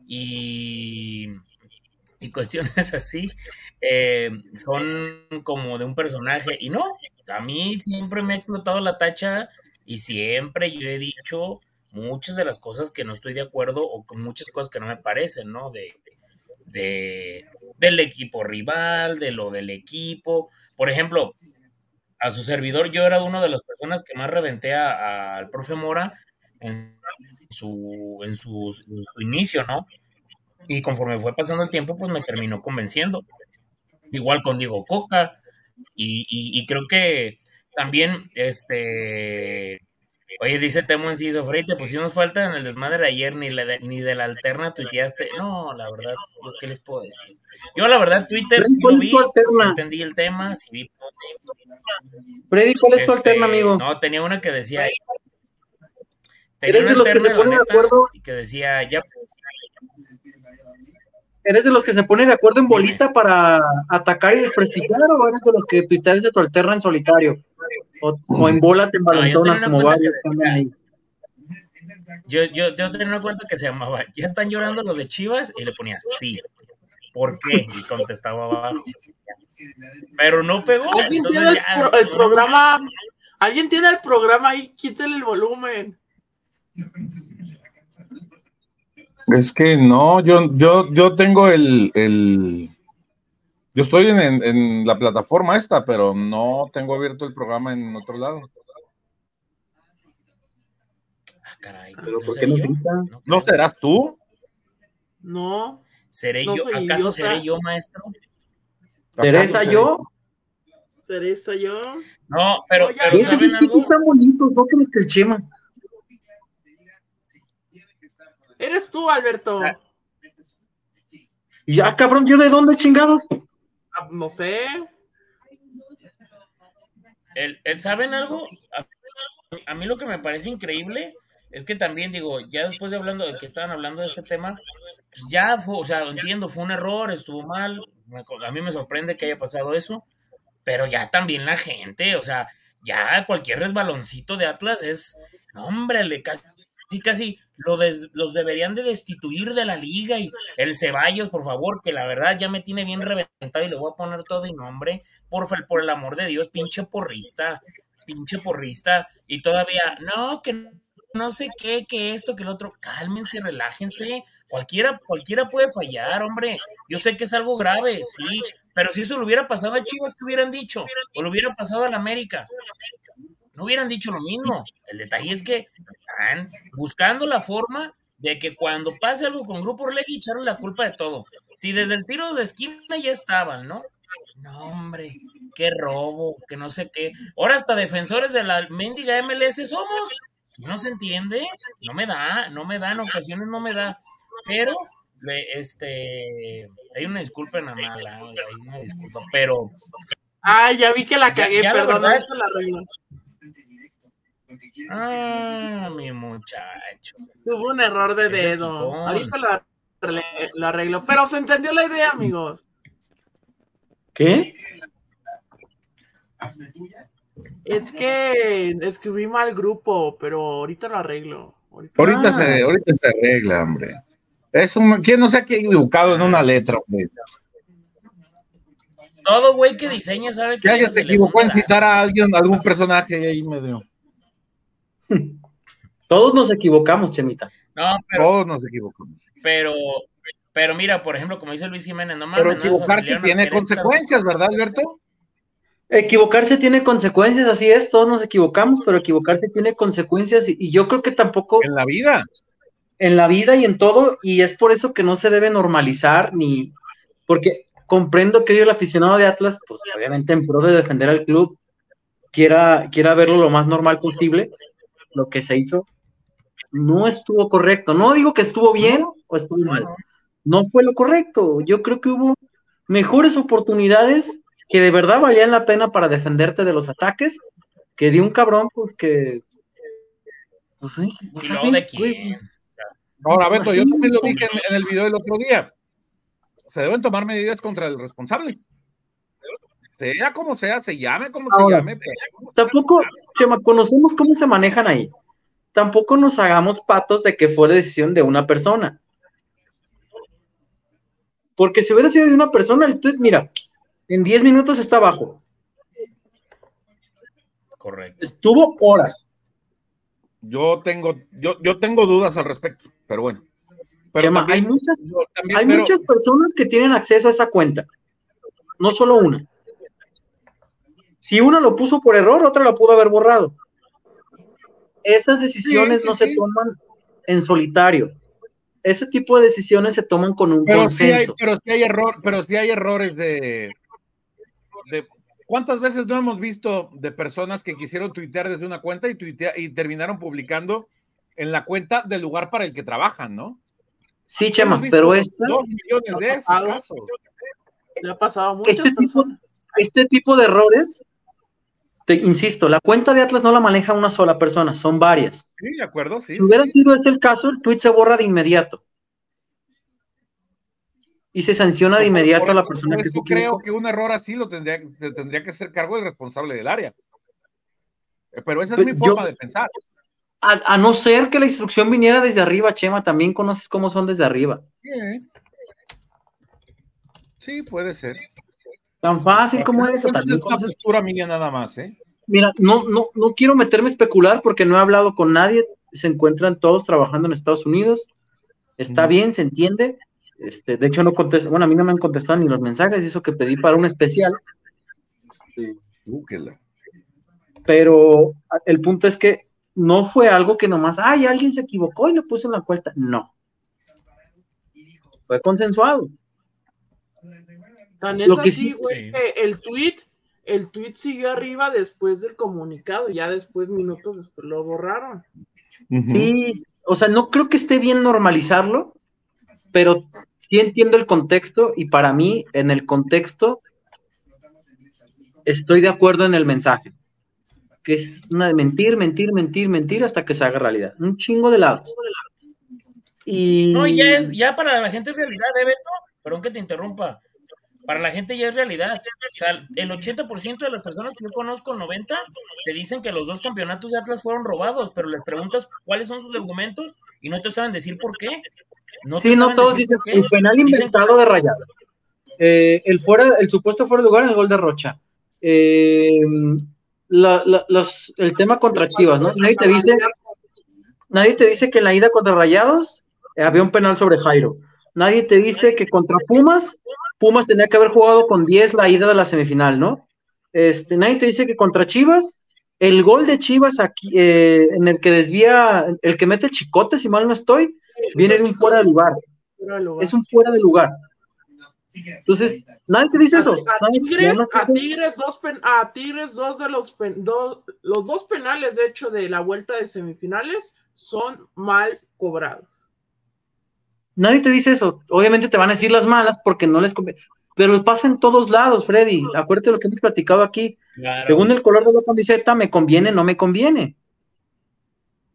y, y cuestiones [LAUGHS] así eh, son como de un personaje. Y no, a mí siempre me ha explotado la tacha y siempre yo he dicho muchas de las cosas que no estoy de acuerdo o con muchas cosas que no me parecen, ¿no? De, de, del equipo rival, de lo del equipo. Por ejemplo, a su servidor, yo era una de las personas que más reventé al profe Mora en su, en su, en su inicio, ¿no? Y conforme fue pasando el tiempo, pues me terminó convenciendo. Igual con Diego Coca. Y, y- y creo que también, este. Oye, dice Temo Enciso, Frey, te pusimos falta en el desmadre de ayer, ni, la de- ni de la alterna tuiteaste. No, la verdad, ¿yo ¿qué les puedo decir? Yo, la verdad, Twitter ¿cuál lo vi, sí entendí el tema, sí vi Freddy, ¿cuál es tu este, alterna, amigo? No, tenía una que decía. ¿Eres de los que se ponen de acuerdo? y que decía, ya, ¿Eres de los que se ponen de acuerdo en bolita para atacar y desprestigiar o eres de los que tuiteas de tu alterna en solitario? O, o en bola te envalentonas una como varios andan ahí. yo, yo, yo tenía una cuenta que se llamaba, ¿ya están llorando los de Chivas? Y le ponía, sí. ¿Por qué? Y contestaba abajo. Pero no pegó. ¿Alguien entonces tiene el, ya, pro- el no, programa? ¿Alguien tiene el programa ahí? Quítale el volumen. Es que no, yo, yo, yo tengo el, el- yo estoy en, en- en la plataforma esta, pero no tengo abierto el programa en otro lado. Ah, caray, Pero ¿no ¿por qué seré no yo? grita? No ¿No creo. serás tú? No. ¿Seré no yo? ¿Acaso idiota. seré yo, maestro? Teresa, ¿Acaso yo. ¿Seré esa yo? No, pero, No, ya pero ¿saben algo? están bonitos, no que los que el Chema. Eres tú, Alberto. Ya, cabrón, ¿yo de dónde chingados? Ah, No sé. El, el- ¿Saben algo? A, a mí lo que me parece increíble es que también digo, ya después de hablando de que estaban hablando de este tema, pues ya fue, o sea, entiendo, fue un error, estuvo mal, a mí me sorprende que haya pasado eso, pero ya también la gente, o sea, ya cualquier resbaloncito de Atlas es, no, hombre, le casi, casi lo des- los deberían de destituir de la liga y el Ceballos, por favor, que la verdad ya me tiene bien reventado y le voy a poner todo y nombre, por, por el amor de Dios, pinche porrista, pinche porrista, y todavía, no, que no sé qué, que esto, que el otro, cálmense, relájense, cualquiera, cualquiera puede fallar, hombre, yo sé que es algo grave, sí, pero si eso le hubiera pasado a Chivas, ¿qué hubieran dicho? O le hubiera pasado a la América, no hubieran dicho lo mismo. El detalle es que están buscando la forma de que cuando pase algo con Grupo Orlegui, echarle la culpa de todo. Si desde el tiro de esquina ya estaban, ¿no? No, hombre, qué robo, que no sé qué. Ahora hasta defensores de la mendiga MLS somos. No se entiende, no me da, no me da, en ocasiones no me da. Pero, este, hay una disculpa en la mala, hay una disculpa, pero Ah, ya vi que la cagué, la perdón, verdad- la arreglo. Ah, mi muchacho. Tuvo un error de dedo. Ahorita lo, arreglo. Pero se entendió la idea, amigos. ¿Qué? Es que escribí mal grupo, pero ahorita lo arreglo. Ahorita- Ahorita, Ah. se, ahorita se arregla, hombre. Es un, ¿Quién no se ha equivocado en una letra, hombre? Todo güey que diseña sabe que Que alguien no se equivocó en citar a alguien, algún personaje y ahí medio. [LAUGHS] Todos nos equivocamos, Chemita. No, pero, Todos nos equivocamos. pero, pero mira, por ejemplo, como dice Luis Jiménez, no mames, Pero equivocarse tiene consecuencias, ¿verdad, Alberto? Equivocarse tiene consecuencias, así es, todos nos equivocamos, pero equivocarse tiene consecuencias y, y yo creo que tampoco En la vida. en la vida y en todo, y es por eso que no se debe normalizar ni, porque comprendo que hoy el aficionado de Atlas, pues obviamente en pro de defender al club, quiera, quiera verlo lo más normal posible, lo que se hizo no estuvo correcto. No digo que estuvo bien o estuvo mal, no fue lo correcto. Yo creo que hubo mejores oportunidades que de verdad valían la pena para defenderte de los ataques, que de un cabrón, pues que... Pues, sí, ¿Y luego de quién? Ahora, Beto, yo Así, también lo dije en, en el video del otro día. Se deben tomar medidas contra el responsable. Sea como sea, se llame como se llame. Tampoco, Chema, conocemos cómo se manejan ahí. Tampoco nos hagamos patos de que fue decisión de una persona. Porque si hubiera sido de una persona, el tweet, mira, en 10 minutos está abajo. Correcto. Estuvo horas. Yo tengo, yo, yo tengo dudas al respecto, pero bueno. Pero Chema, también- hay muchas, también- hay pero- muchas personas que tienen acceso a esa cuenta. No solo una. Si una lo puso por error, otra la pudo haber borrado. Esas decisiones Sí, sí, no se toman en solitario. Ese tipo de decisiones se toman con un pero sí hay, consenso. pero sí hay error, pero sí hay errores de, de ¿cuántas veces no hemos visto de personas que quisieron tuitear desde una cuenta y tuitea- y terminaron publicando en la cuenta del lugar para el que trabajan, ¿no? Sí, Chema, pero esta, dos millones de esos pasado. casos. Le ha pasado a muchas este, tipo, este tipo de errores, te insisto, la cuenta de Atlas no la maneja una sola persona, son varias. Sí, de acuerdo, sí. Si hubiera sí. sido ese el caso, el tweet se borra de inmediato. Y se sanciona de inmediato a la persona que se eso creo que un error así lo tendría, te tendría que ser cargo el responsable del área. Eh, Pero esa es Pues mi yo- forma de pensar. A, a no ser que la instrucción viniera desde arriba, Chema, también conoces cómo son desde arriba. Sí, ¿eh? Sí, puede ser. Tan fácil como eso. También es una postura mía nada más, ¿eh? Mira, no, no, no quiero meterme a especular porque no he hablado con nadie. Se encuentran todos trabajando en Estados Unidos. Está bien, se entiende. Este, de hecho, no contestan, bueno, a mí no me han contestado ni los mensajes, eso que pedí para un especial. Este, Búsquela. pero el punto es que no fue algo que nomás, ay, alguien se equivocó y lo puso en la cuenta. No. Fue consensuado. Tan Lo es que así, sí- güey, Sí. que el tweet, el tweet siguió arriba después del comunicado, ya después, minutos después, lo borraron. Sí, o sea, no creo que esté bien normalizarlo, pero sí entiendo el contexto y para mí, en el contexto, estoy de acuerdo en el mensaje. que es una de mentir, mentir, mentir, mentir hasta que se haga realidad. Un chingo de lados. Y... No, y ya es, ya para la gente es realidad, ¿eh, Beto? Perdón que te interrumpa. Para la gente ya es realidad. O sea, el 80% de las personas que yo conozco, 90, te dicen que los dos campeonatos de Atlas fueron robados, pero les preguntas cuáles son sus argumentos y no te saben decir por qué. No Sí, no todos dicen el penal inventado de Rayado. Eh, el fuera, el supuesto fuera de lugar en el gol de Rocha. Eh, la- la- los- el tema contra Chivas, ¿no? Nadie te dice, nadie te dice que en la ida contra Rayados eh, había un penal sobre Jairo. Nadie te dice que contra Pumas, Pumas tenía que haber jugado con 10 la ida de la semifinal, ¿no? Este, nadie te dice que contra Chivas, el gol de Chivas aquí, eh, en el que desvía, el que mete el chicote, si mal no estoy, viene de un fuera de lugar. Fuera de lugar. Es un fuera de lugar. Entonces, nadie te dice eso. A, Tigres, a Tigres, dos pen- a Tigres, dos de los pen- dos- los dos penales, de hecho, de la vuelta de semifinales son mal cobrados. Nadie te dice eso. Obviamente te van a decir las malas porque no les conviene. Pero pasa en todos lados, Freddy. Acuérdate de lo que hemos platicado aquí. Claro, Según el color de la camiseta, me conviene, no me conviene.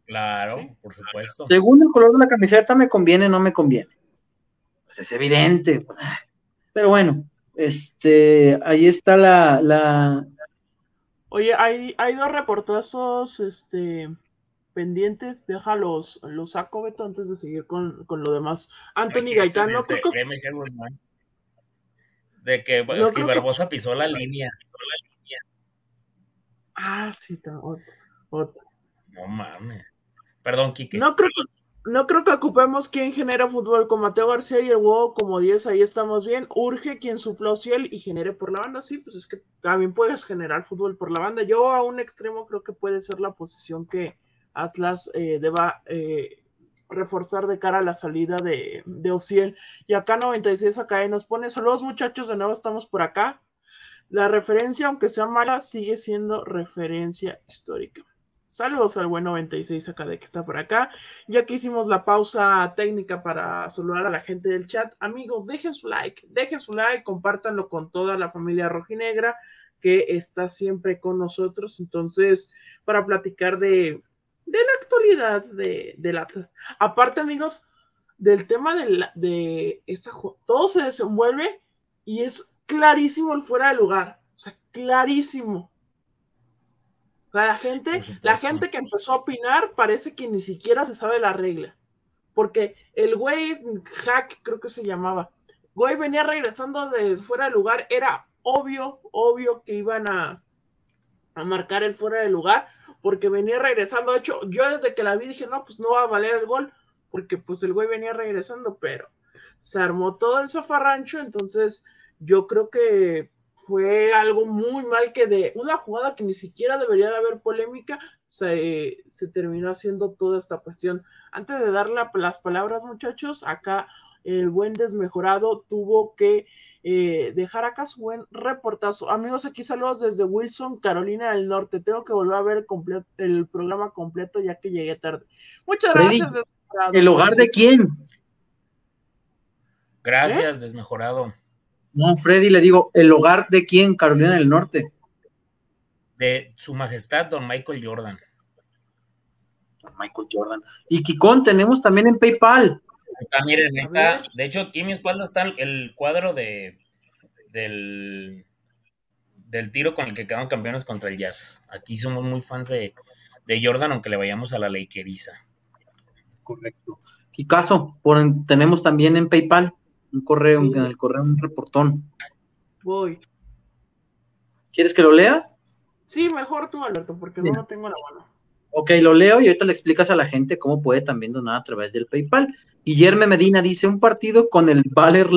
claro, por supuesto. Según el color de la camiseta, me conviene, no me conviene. Pues es evidente. Pero bueno, este, ahí está la, la, Oye, hay, hay dos reportazos este, pendientes. Déjalos, los saco, Beto, antes de seguir con, con lo demás. Anthony Gaitano, Desde creo que. De que, Yo es que creo que- Barbosa pisó la línea. Ah, sí, ta- otra, otra. No mames. Perdón, Kike. No creo que no creo que ocupemos quien genera fútbol con Mateo García y el huevo como 10, ahí estamos bien. Urge quien supla a Ociel y genere por la banda. Sí, pues es que también puedes generar fútbol por la banda. Yo a un extremo creo que puede ser la posición que Atlas eh, deba eh, reforzar de cara a la salida de, de Ociel. Y acá 96 acá nos pone, saludos muchachos, de nuevo estamos por acá. La referencia, aunque sea mala, sigue siendo referencia histórica. Saludos al buen 96 acá de que está por acá. Ya que hicimos la pausa técnica para saludar a la gente del chat, amigos, dejen su like, dejen su like, compártanlo con toda la familia rojinegra que está siempre con nosotros. Entonces, para platicar de, de la actualidad de, del Atlas. Aparte, amigos, del tema de, la, de esta todo se desenvuelve y es clarísimo el fuera de lugar. O sea, clarísimo. O sea, la gente, la gente que empezó a opinar parece que ni siquiera se sabe la regla. Porque el güey, Hack creo que se llamaba, güey venía regresando de fuera de lugar, era obvio, obvio que iban a, a marcar el fuera de lugar, porque venía regresando. De hecho, yo desde que la vi dije, no, pues no va a valer el gol, porque pues el güey venía regresando, pero se armó todo el zafarrancho, entonces yo creo que fue algo muy mal que de una jugada que ni siquiera debería de haber polémica, se, se terminó haciendo toda esta cuestión. Antes de dar la- las palabras, muchachos, acá el buen desmejorado tuvo que eh, dejar acá su buen reportazo. Amigos, aquí saludos desde Wilson, Carolina del Norte. Tengo que volver a ver comple- el programa completo ya que llegué tarde. Muchas Freddy, gracias. Desmejorado. ¿El hogar de quién? Gracias, ¿Eh? desmejorado. No, Freddy, le digo, ¿el hogar de quién? Carolina del Norte. De su majestad, don Michael Jordan. Michael Jordan. Y Kikón tenemos también en PayPal. Está, miren, ahí A está. De hecho, aquí en mi espalda está el- cuadro de del, del tiro con el que quedaron campeones contra el Jazz. Aquí somos muy fans de, de Jordan, aunque le vayamos a la Lakeriza. Correcto. Kikazo, por, tenemos también en PayPal un correo, Sí. en el correo un reportón. Voy. ¿Quieres que lo lea? Sí, mejor tú, Alberto, porque Bien. no lo tengo en la mano. Ok, lo leo y ahorita le explicas a la gente cómo puede también donar a través del PayPal. Guillermo Medina dice un partido con el Bayer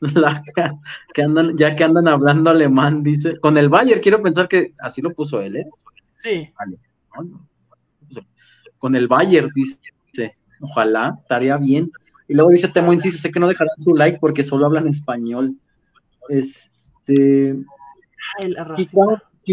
Laca, [LAUGHS] que andan, ya que andan hablando alemán, dice, con el Bayer, quiero pensar que así lo puso él, ¿eh? Sí. Con el Bayer, dice, ojalá, estaría bien. Y luego dice Temo Inciso, sé que no dejarán su like porque solo hablan español. Este, Ay,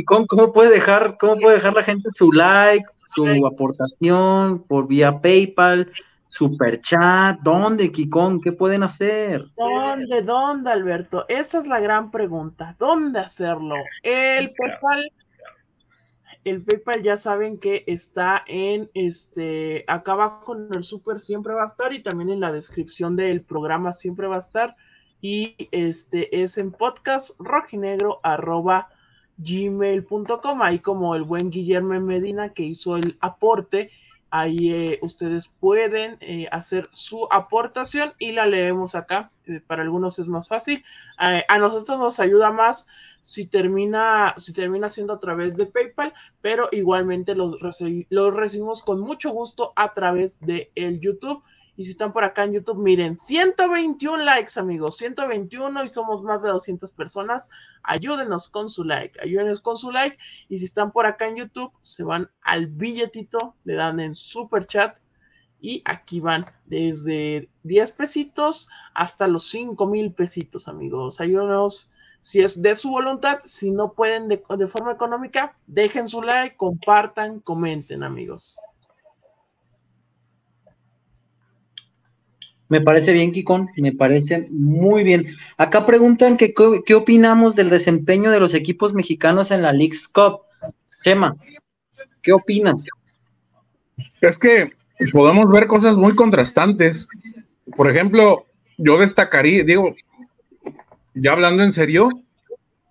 ¿cómo puede dejar, cómo puede dejar la gente su like, su aportación por vía PayPal, super chat? ¿Dónde, Kikón? ¿Qué pueden hacer? ¿Dónde, dónde, Alberto? Esa es la gran pregunta. ¿Dónde hacerlo? El PayPal, El PayPal ya saben que está en este acá abajo en el super siempre va a estar y también en la descripción del programa siempre va a estar y este es en podcast rojinegro arroba gmail.com ahí como el buen Guillermo Medina que hizo el aporte ahí eh, ustedes pueden eh, hacer su aportación y la leemos acá. Eh, para algunos es más fácil. A nosotros nos ayuda más si termina si termina siendo a través de PayPal pero igualmente los, los recibimos con mucho gusto a través de el YouTube y si están por acá en YouTube, miren, 121 likes, amigos, 121 y somos más de 200 personas. Ayúdenos con su like, ayúdenos con su like. Y si están por acá en YouTube, se van al billetito, le dan en super chat y aquí van desde 10 pesitos hasta los 5 mil pesitos, amigos. Ayúdenos si es de su voluntad, si no pueden de, de forma económica, dejen su like, compartan, comenten, amigos. Me parece bien, Kikón, me parece muy bien. Acá preguntan que qué, opinamos del desempeño de los equipos mexicanos en la League's Cup. Chema, ¿qué opinas? Es que podemos ver cosas muy contrastantes. Por ejemplo, yo destacaría, digo, ya hablando en serio,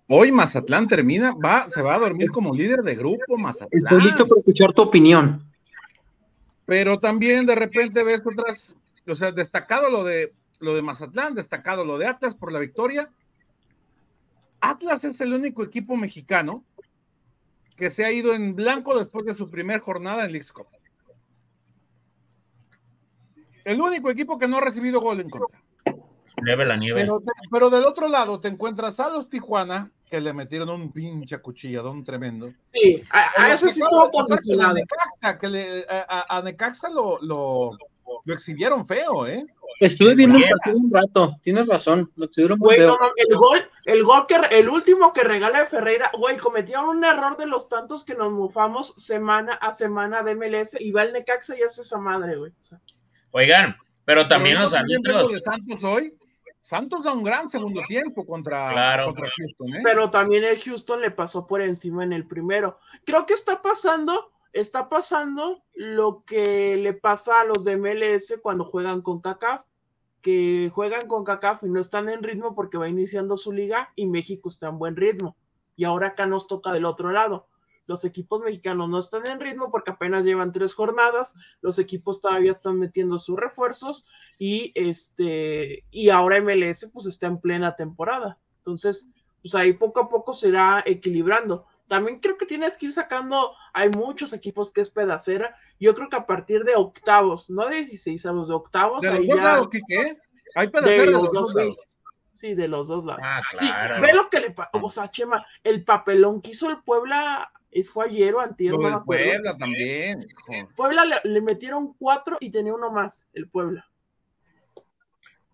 hoy Mazatlán termina, va, se va a dormir como líder de grupo, Mazatlán. Estoy listo para escuchar tu opinión. Pero también de repente ves otras, o sea, destacado lo de lo de Mazatlán, destacado lo de Atlas por la victoria. Atlas es el único equipo mexicano que se ha ido en blanco después de su primera jornada en Leagues Cup. El único equipo que no ha recibido gol en contra. Nieve la nieve. Pero, pero del otro lado te encuentras a los Tijuana, que le metieron un pinche cuchilladón tremendo. Sí, a, a eso sí estuvo condicionado. A Necaxa, que le, a, a Necaxa lo, lo, lo exhibieron feo, ¿eh? Estuve viendo el partido un rato, tienes razón, lo exhibieron muy Güey, feo. no, no, el gol, el gol que el último que regala Ferreira, güey, cometieron un error de los tantos que nos mufamos semana a semana de MLS y va el Necaxa y hace esa madre, güey. O sea, Oigan, pero también Pero los árbitros. de Santos hoy. Santos da un gran segundo tiempo contra, Claro. contra Houston, ¿eh? pero también el Houston le pasó por encima en el primero. Creo que está pasando, está pasando lo que le pasa a los de MLS cuando juegan con CACAF, que juegan con CACAF y no están en ritmo porque va iniciando su liga y México está en buen ritmo. Y ahora acá nos toca del otro lado. Los equipos mexicanos no están en ritmo porque apenas llevan tres jornadas, los equipos todavía están metiendo sus refuerzos y este y ahora MLS pues está en plena temporada. Entonces, pues ahí poco a poco se irá equilibrando. También creo que tienes que ir sacando, hay muchos equipos que es pedacera. Yo creo que a partir de octavos, no de 16 avos, de octavos, De los ahí ya Quique, Hay de pedaceros de los los dos, lados. Sí, de los dos lados. Ah, Sí, ve lo que le pasó, o sea, Chema, el papelón que hizo el Puebla, es fue ayer o antier, no. Puebla también. hijo. Puebla le, le metieron cuatro y tenía uno más, el Puebla.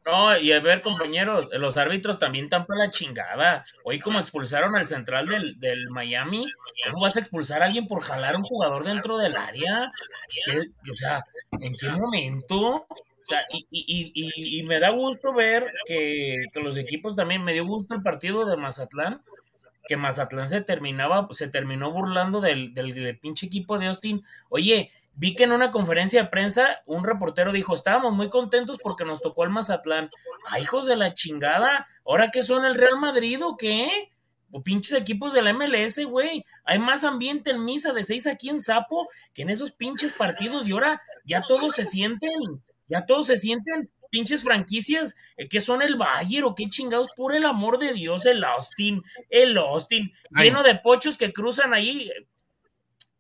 No, y a ver, compañeros, los árbitros también están para la chingada. Hoy, como expulsaron al central del, del Miami, ¿cómo vas a expulsar a alguien por jalar a un jugador dentro del área? Es que, o sea, ¿en qué momento? O sea, y, y, y, y- y me da gusto ver que, que los equipos también, me dio gusto el partido de Mazatlán, que Mazatlán se terminaba, se terminó burlando del, del, del pinche equipo de Austin. Oye, vi que en una conferencia de prensa un reportero dijo, estábamos muy contentos porque nos tocó el Mazatlán. ¡Ay, hijos de la chingada! ¿Ahora qué son el Real Madrid o qué? O pinches equipos de la MLS, güey. Hay más ambiente en misa de seis aquí en Sapo que en esos pinches partidos y ahora ya todos se sienten, ya todos se sienten pinches franquicias eh, que son el Bayern o qué chingados, por el amor de Dios, el Austin, el Austin, Ay. lleno de pochos que cruzan ahí.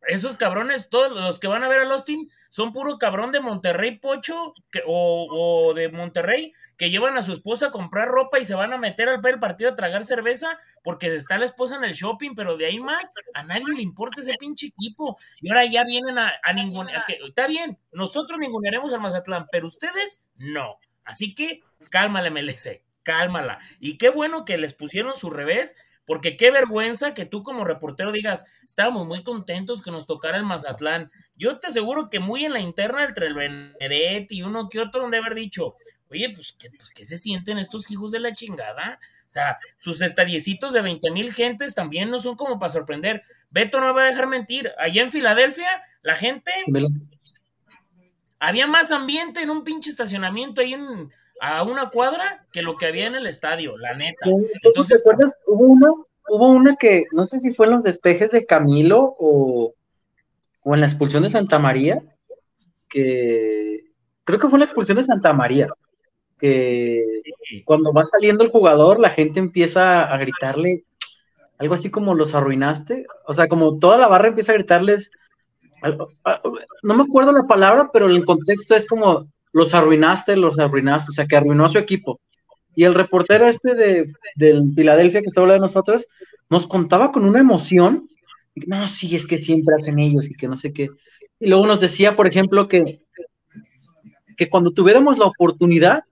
Esos cabrones, todos los que van a ver al Austin, son puro cabrón de Monterrey Pocho o, o de Monterrey que llevan a su esposa a comprar ropa y se van a meter al el partido a tragar cerveza porque está la esposa en el shopping, pero de ahí más a nadie le importa ese pinche equipo. Y ahora ya vienen a, a ningún... a que- está bien, nosotros ningunearemos al Mazatlán, pero ustedes no. Así que cálmala, MLC, cálmala. Y qué bueno que les pusieron su revés, porque qué vergüenza que tú como reportero digas, estábamos muy contentos que nos tocara el Mazatlán. Yo te aseguro que muy en la interna entre el Benedetti y uno que otro han de haber dicho, oye, pues ¿qué, pues, ¿qué se sienten estos hijos de la chingada? O sea, sus estadiecitos de 20 mil gentes también no son como para sorprender. Beto no me va a dejar mentir. Allá en Filadelfia, la gente, había más ambiente en un pinche estacionamiento ahí en, a una cuadra que lo que había en el estadio, la neta. Entonces, ¿te acuerdas? Hubo una, hubo una que, no sé si fue en los despejes de Camilo o, o en la expulsión de Santa María, que creo que fue en la expulsión de Santa María, que cuando va saliendo el jugador, la gente empieza a gritarle algo así como los arruinaste, o sea, como toda la barra empieza a gritarles, no me acuerdo la palabra, pero el contexto es como los arruinaste, los arruinaste, o sea, que arruinó a su equipo. Y el reportero este de, del Filadelfia que estaba hablando de nosotros, nos contaba con una emoción, no, sí, es que siempre hacen ellos y que no sé qué. Y luego nos decía, por ejemplo, que, que cuando tuviéramos la oportunidad,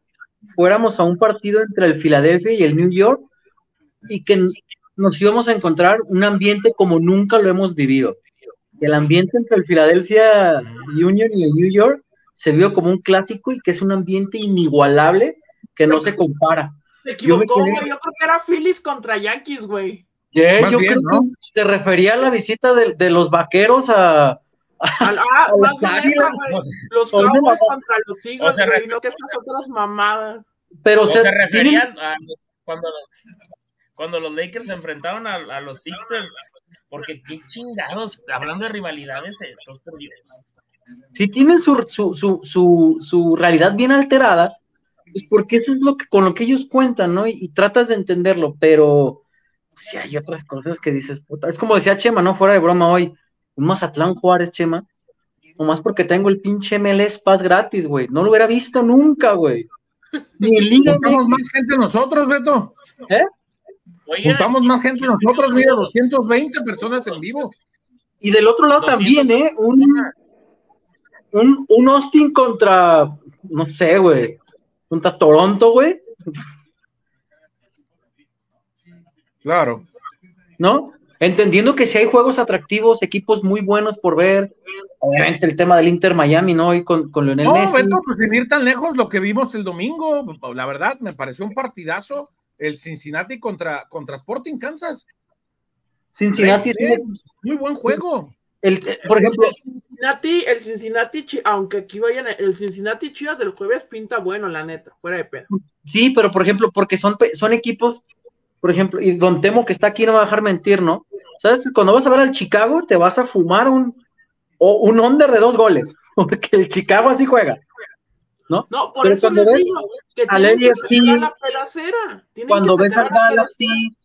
fuéramos a un partido entre el Filadelfia y el New York y que nos íbamos a encontrar un ambiente como nunca lo hemos vivido. El ambiente entre el Philadelphia Union y el New York se vio como un clásico y que es un ambiente inigualable que no se compara. Se equivocó, güey. Yo, creo que era Phillies contra Yankees, güey. Yeah, yo creo que se refería a la visita de, de los vaqueros a. ah, más esa, Los Cowboys contra los Eagles, güey, no que esas otras mamadas. Pero o se, se referían a cuando, cuando los Lakers se enfrentaron a, a los Sixers, porque qué chingados, hablando de rivalidades, estos perdidos. Si tienen su, su, su, su, su realidad bien alterada, pues porque eso es lo que, con lo que ellos cuentan, ¿no? Y, tratas de entenderlo, pero si hay otras cosas que dices, puta, es como decía Chema, ¿no? Fuera de broma hoy, un Mazatlán Juárez, Chema, nomás porque tengo el pinche MLS Pass gratis, güey, no lo hubiera visto nunca, güey. Ni liga. Juntamos más gente nosotros, Beto. ¿Eh? Juntamos más gente nosotros, mira, 220 personas en vivo. Y del otro lado también, ¿eh? Un, un, un Austin contra, no sé, güey, contra Toronto, güey. Claro. ¿No? Entendiendo que si hay juegos atractivos, equipos muy buenos por ver, obviamente el tema del Inter Miami, ¿no? Y con, con Leonel no, Messi. Beto, pues sin ir tan lejos, lo que vimos el domingo, la verdad, me pareció un partidazo, el Cincinnati contra, contra Sporting Kansas. Cincinnati sí, muy buen juego. El, por ejemplo, el Cincinnati, el Cincinnati, aunque aquí vayan, el Cincinnati Chivas del jueves pinta bueno, la neta, fuera de pedo. Sí, pero por ejemplo, porque son, son equipos, por ejemplo, y Don Temo que está aquí no va a dejar mentir, ¿no? ¿Sabes? Cuando vas a ver al Chicago, te vas a fumar un, o un under de dos goles, [LAUGHS] porque el Chicago así juega. ¿No? No, por pero eso les digo que que la pedacera. Cuando ves a Galaxy,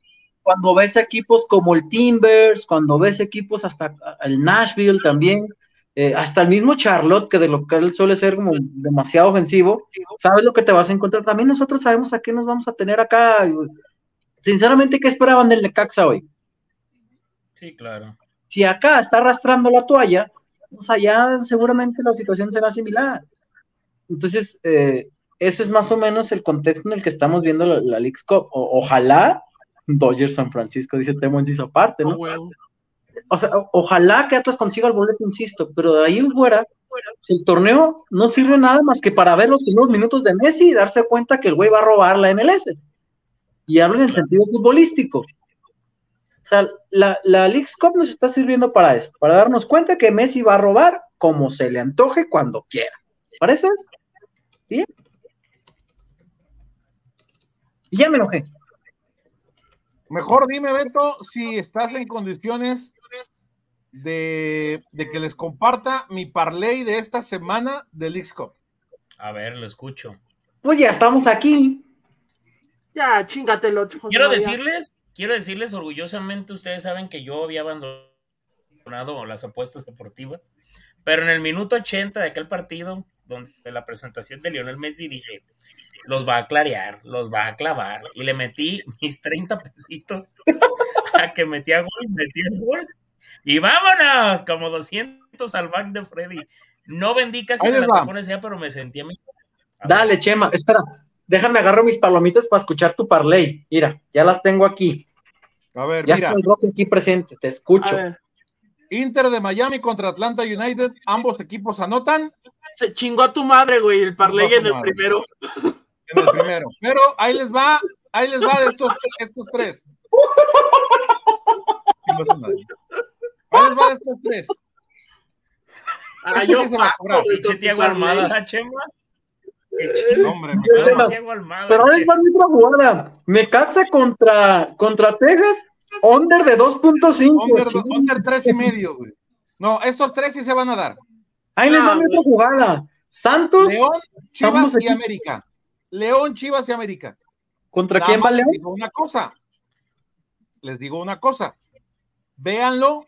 cuando ves equipos como el Timbers, cuando ves equipos hasta el Nashville también, eh, hasta el mismo Charlotte, que de lo que él suele ser como demasiado ofensivo, sabes lo que te vas a encontrar. También nosotros sabemos a qué nos vamos a tener acá. Sinceramente, ¿qué esperaban del Necaxa hoy? Sí, claro. Si acá está arrastrando la toalla, pues allá seguramente la situación será similar. Entonces, eh, ese es más o menos el contexto en el que estamos viendo la, la League's Cup. ojalá Dodgers San Francisco, dice Temo en aparte, ¿no? Oh, o sea, ojalá que Atlas consiga el boleto, insisto, pero de ahí fuera, el torneo no sirve nada más que para ver los primeros minutos de Messi y darse cuenta que el güey va a robar la MLS. Y hablo en el sentido futbolístico. O sea, la, la League's Cup nos está sirviendo para eso, para darnos cuenta que Messi va a robar como se le antoje cuando quiera. ¿Parece? Bien. Y ya me enojé. Mejor dime, Beto, si estás en condiciones de, que les comparta mi parlay de esta semana del x A ver, lo escucho. Pues ya estamos aquí. Ya, chingatelo. Quiero decirles, quiero decirles orgullosamente, ustedes saben que yo había abandonado las apuestas deportivas, pero en el minuto 80 de aquel partido, donde la presentación de Lionel Messi, dije, los va a clarear, los va a clavar. Y le metí mis 30 pesitos [LAUGHS] a que metía gol, metía el gol. Y vámonos, como 200 al back de Freddy. No vendí casi la ese pero me sentía mejor. Dale, Chema, espera, déjame agarro mis palomitas para escuchar tu parlay. Mira, ya las tengo aquí. A ver, ya mira. estoy aquí presente, te escucho. Inter de Miami contra Atlanta United, ambos equipos anotan. Se chingó a tu madre, güey, el parlay en el primero en el primero. Pero ahí les va Ahí les va de estos, estos tres. Ahí les va de estos tres. Ah, Este yo sí Pinche Tiago. Almada, Chema. Eh. Hombre, Almada, Pero ahí Chema. va otra jugada. Necaxa contra, contra Texas, under de 2.5. Under, under tres y medio, güey. No, estos tres sí se van a dar. Ahí les va Ah, otra jugada. Santos, León, Chivas y aquí. América. León, Chivas y América. ¿contra Nada quién va León? Les digo una cosa. Les digo una cosa. Véanlo.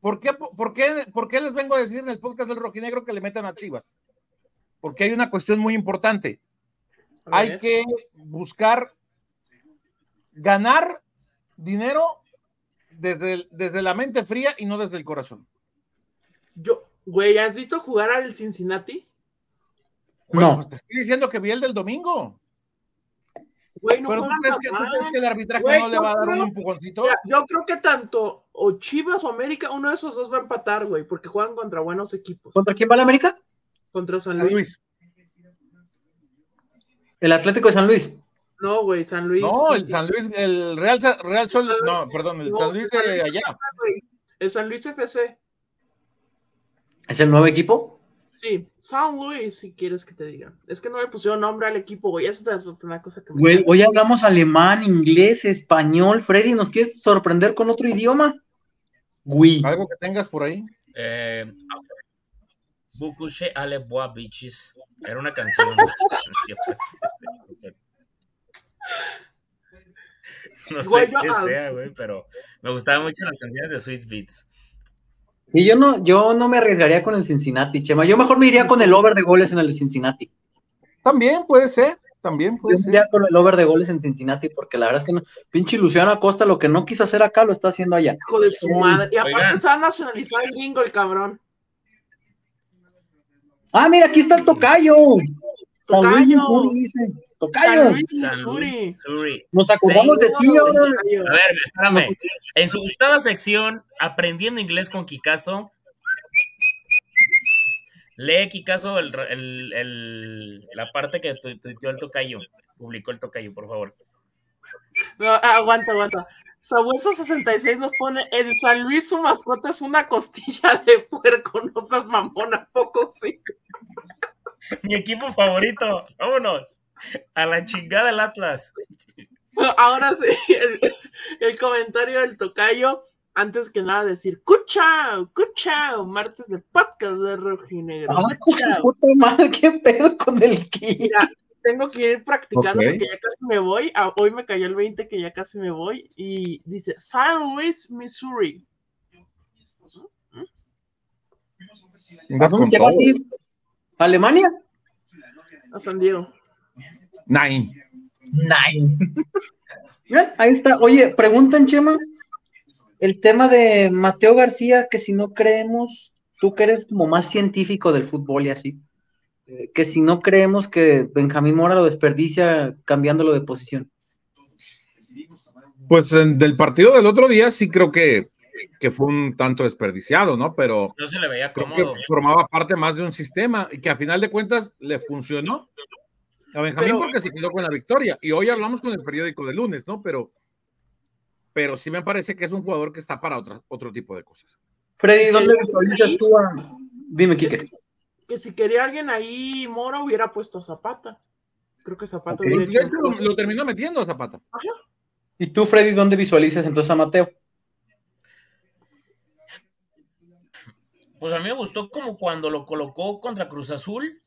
¿Por qué, por, qué, ¿Por qué les vengo a decir en el podcast del Rojinegro que le metan a Chivas? Porque hay una cuestión muy importante. Hay que buscar ganar dinero desde, el- desde la mente fría y no desde el corazón. Yo, güey, ¿has visto jugar al Cincinnati? No. pues te estoy diciendo que vi el del domingo. Güey, no Pero ¿tú juegan crees, que, crees que el arbitraje Güey, no le va a dar creo- un empujoncito? Mira, yo creo que tanto o Chivas o América, uno de esos dos va a empatar, güey, porque juegan contra buenos equipos. ¿Contra quién va la América? Contra San San Luis. Luis. El Atlético de San Luis. No, güey, San Luis. No, el San Luis, el Real, Real Sol, no, perdón, el No, San Luis de allá. El San Luis FC. ¿Es el nuevo equipo? Sí, San Luis, si quieres que te diga. Es que no le pusieron nombre al equipo, güey. Esa es una cosa que me. Güey, hoy hablamos alemán, inglés, español. Freddy, ¿nos quieres sorprender con otro idioma? Güey. Algo que tengas por ahí. Eh, Bukushe Ale Boa Bitches. Era una canción. [LAUGHS] No sé Güey, qué sea, güey, pero me gustaban mucho las canciones de Swiss Beats. Y yo no, yo no me arriesgaría con el Cincinnati, Chema. Yo mejor me iría con el over de goles en el de Cincinnati. También puede ser, también Yo puede me ser. iría con el over de goles en Cincinnati, porque la verdad es que no. Pinche Luciano Acosta lo que no quiso hacer acá lo está haciendo allá. Hijo de su madre. Y aparte Oigan. se va a nacionalizar el gringo, el cabrón. Ah, mira, aquí está el tocayo. San Luis, Tocayo. Missouri, dice. San Tocayo. Luis, San. Luis, Missouri. Nos acordamos de ti ahora. A ver, espérame. En su gustada sección, Aprendiendo Inglés con Kikazo, lee Kikazo el, el- el- la parte que tu- tuiteó el tocayo. Publicó el tocayo, por favor. No, aguanta, aguanta. Sabueso 66 nos pone, el San Luis su mascota es una costilla de puerco, [LAUGHS] no seas mamona, poco sí. [LAUGHS] Mi equipo favorito. Vámonos. A la chingada el Atlas. Ahora sí, el, el comentario del tocayo, antes que nada decir, ¡cuchao! ¡cuchao! Martes de podcast de Rojinegro. Ah, ¡cuchao! puta madre, qué pedo con el ki. Mira, tengo que ir practicando porque ya casi me voy. Ah, Hoy me cayó el 20 que ya casi me voy. Y dice, San Luis, Missouri. Vas con ¿Qué va a todo. decir? ¿Alemania? A San Diego. Nine. Nine. [LAUGHS] Mira, ahí está. Oye, preguntan, Chema, el tema de Mateo García, que si no creemos, tú que eres como más científico del fútbol y así, eh, que si no creemos que Benjamín Mora lo desperdicia cambiándolo de posición. Pues en- del partido del otro día sí creo que, que fue un tanto desperdiciado, ¿no? Pero No se le veía creo cómodo. que formaba parte más de un sistema y que a final de cuentas le funcionó a Benjamín Pero- porque se quedó con la victoria. Y hoy hablamos con el periódico de lunes, ¿no? Pero, pero sí me parece que es un jugador que está para otra, otro tipo de cosas. Freddy, ¿dónde visualizas tú a... Dime, Es Kike. que, que si quería alguien ahí, Mora hubiera puesto a Zapata. Creo que Zapata Ok. hubiera De hecho lo terminó metiendo a Zapata. ¿Y tú, Freddy, dónde visualizas entonces a Mateo? Pues a mí me gustó como cuando lo colocó contra Cruz Azul,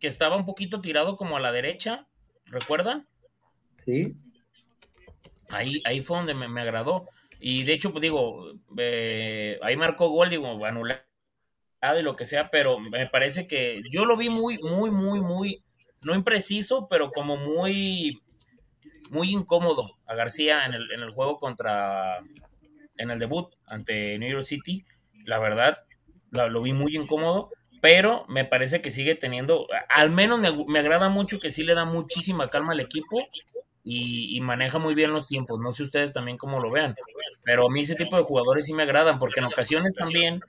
que estaba un poquito tirado como a la derecha, ¿recuerdan? Sí. Ahí, ahí fue donde me, me agradó. Y de hecho, pues digo, eh, ahí marcó gol, digo, anulado y lo que sea, pero me parece que yo lo vi muy, muy, muy, muy, no impreciso, pero como muy, muy incómodo a García en el, en el juego contra, en el debut ante New York City. La verdad, lo, vi muy incómodo, pero me parece que sigue teniendo, al menos me, agrada mucho que sí le da muchísima calma al equipo y, maneja muy bien los tiempos. No sé ustedes también cómo lo vean, pero a mí ese tipo de jugadores sí me agradan porque en ocasiones también,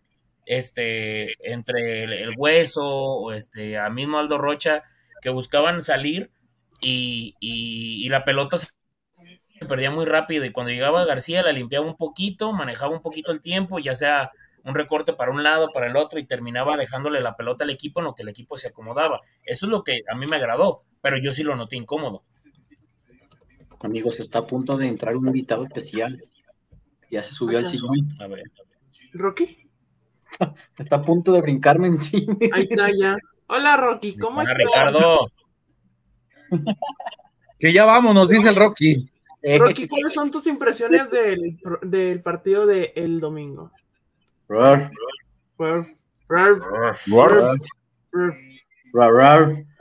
este, entre el, hueso o este, a mismo Aldo Rocha, que buscaban salir, y, y- la pelota se perdía muy rápido y cuando llegaba García la limpiaba un poquito, manejaba un poquito el tiempo, ya sea un recorte para un lado, para el otro y terminaba dejándole la pelota al equipo en lo que el equipo se acomodaba. Eso es lo que a mí me agradó, pero yo sí lo noté incómodo. Amigos, está a punto de entrar un invitado especial. Ya se subió al sillón. A ver. Rocky, [LAUGHS] Está a punto de brincarme encima. ahí está ya. Hola Rocky, ¿cómo Hola, estás? Ricardo. [LAUGHS] Que ya vamos, nos dice el Rocky. Rocky, ¿cuáles son tus impresiones del, del partido del el domingo?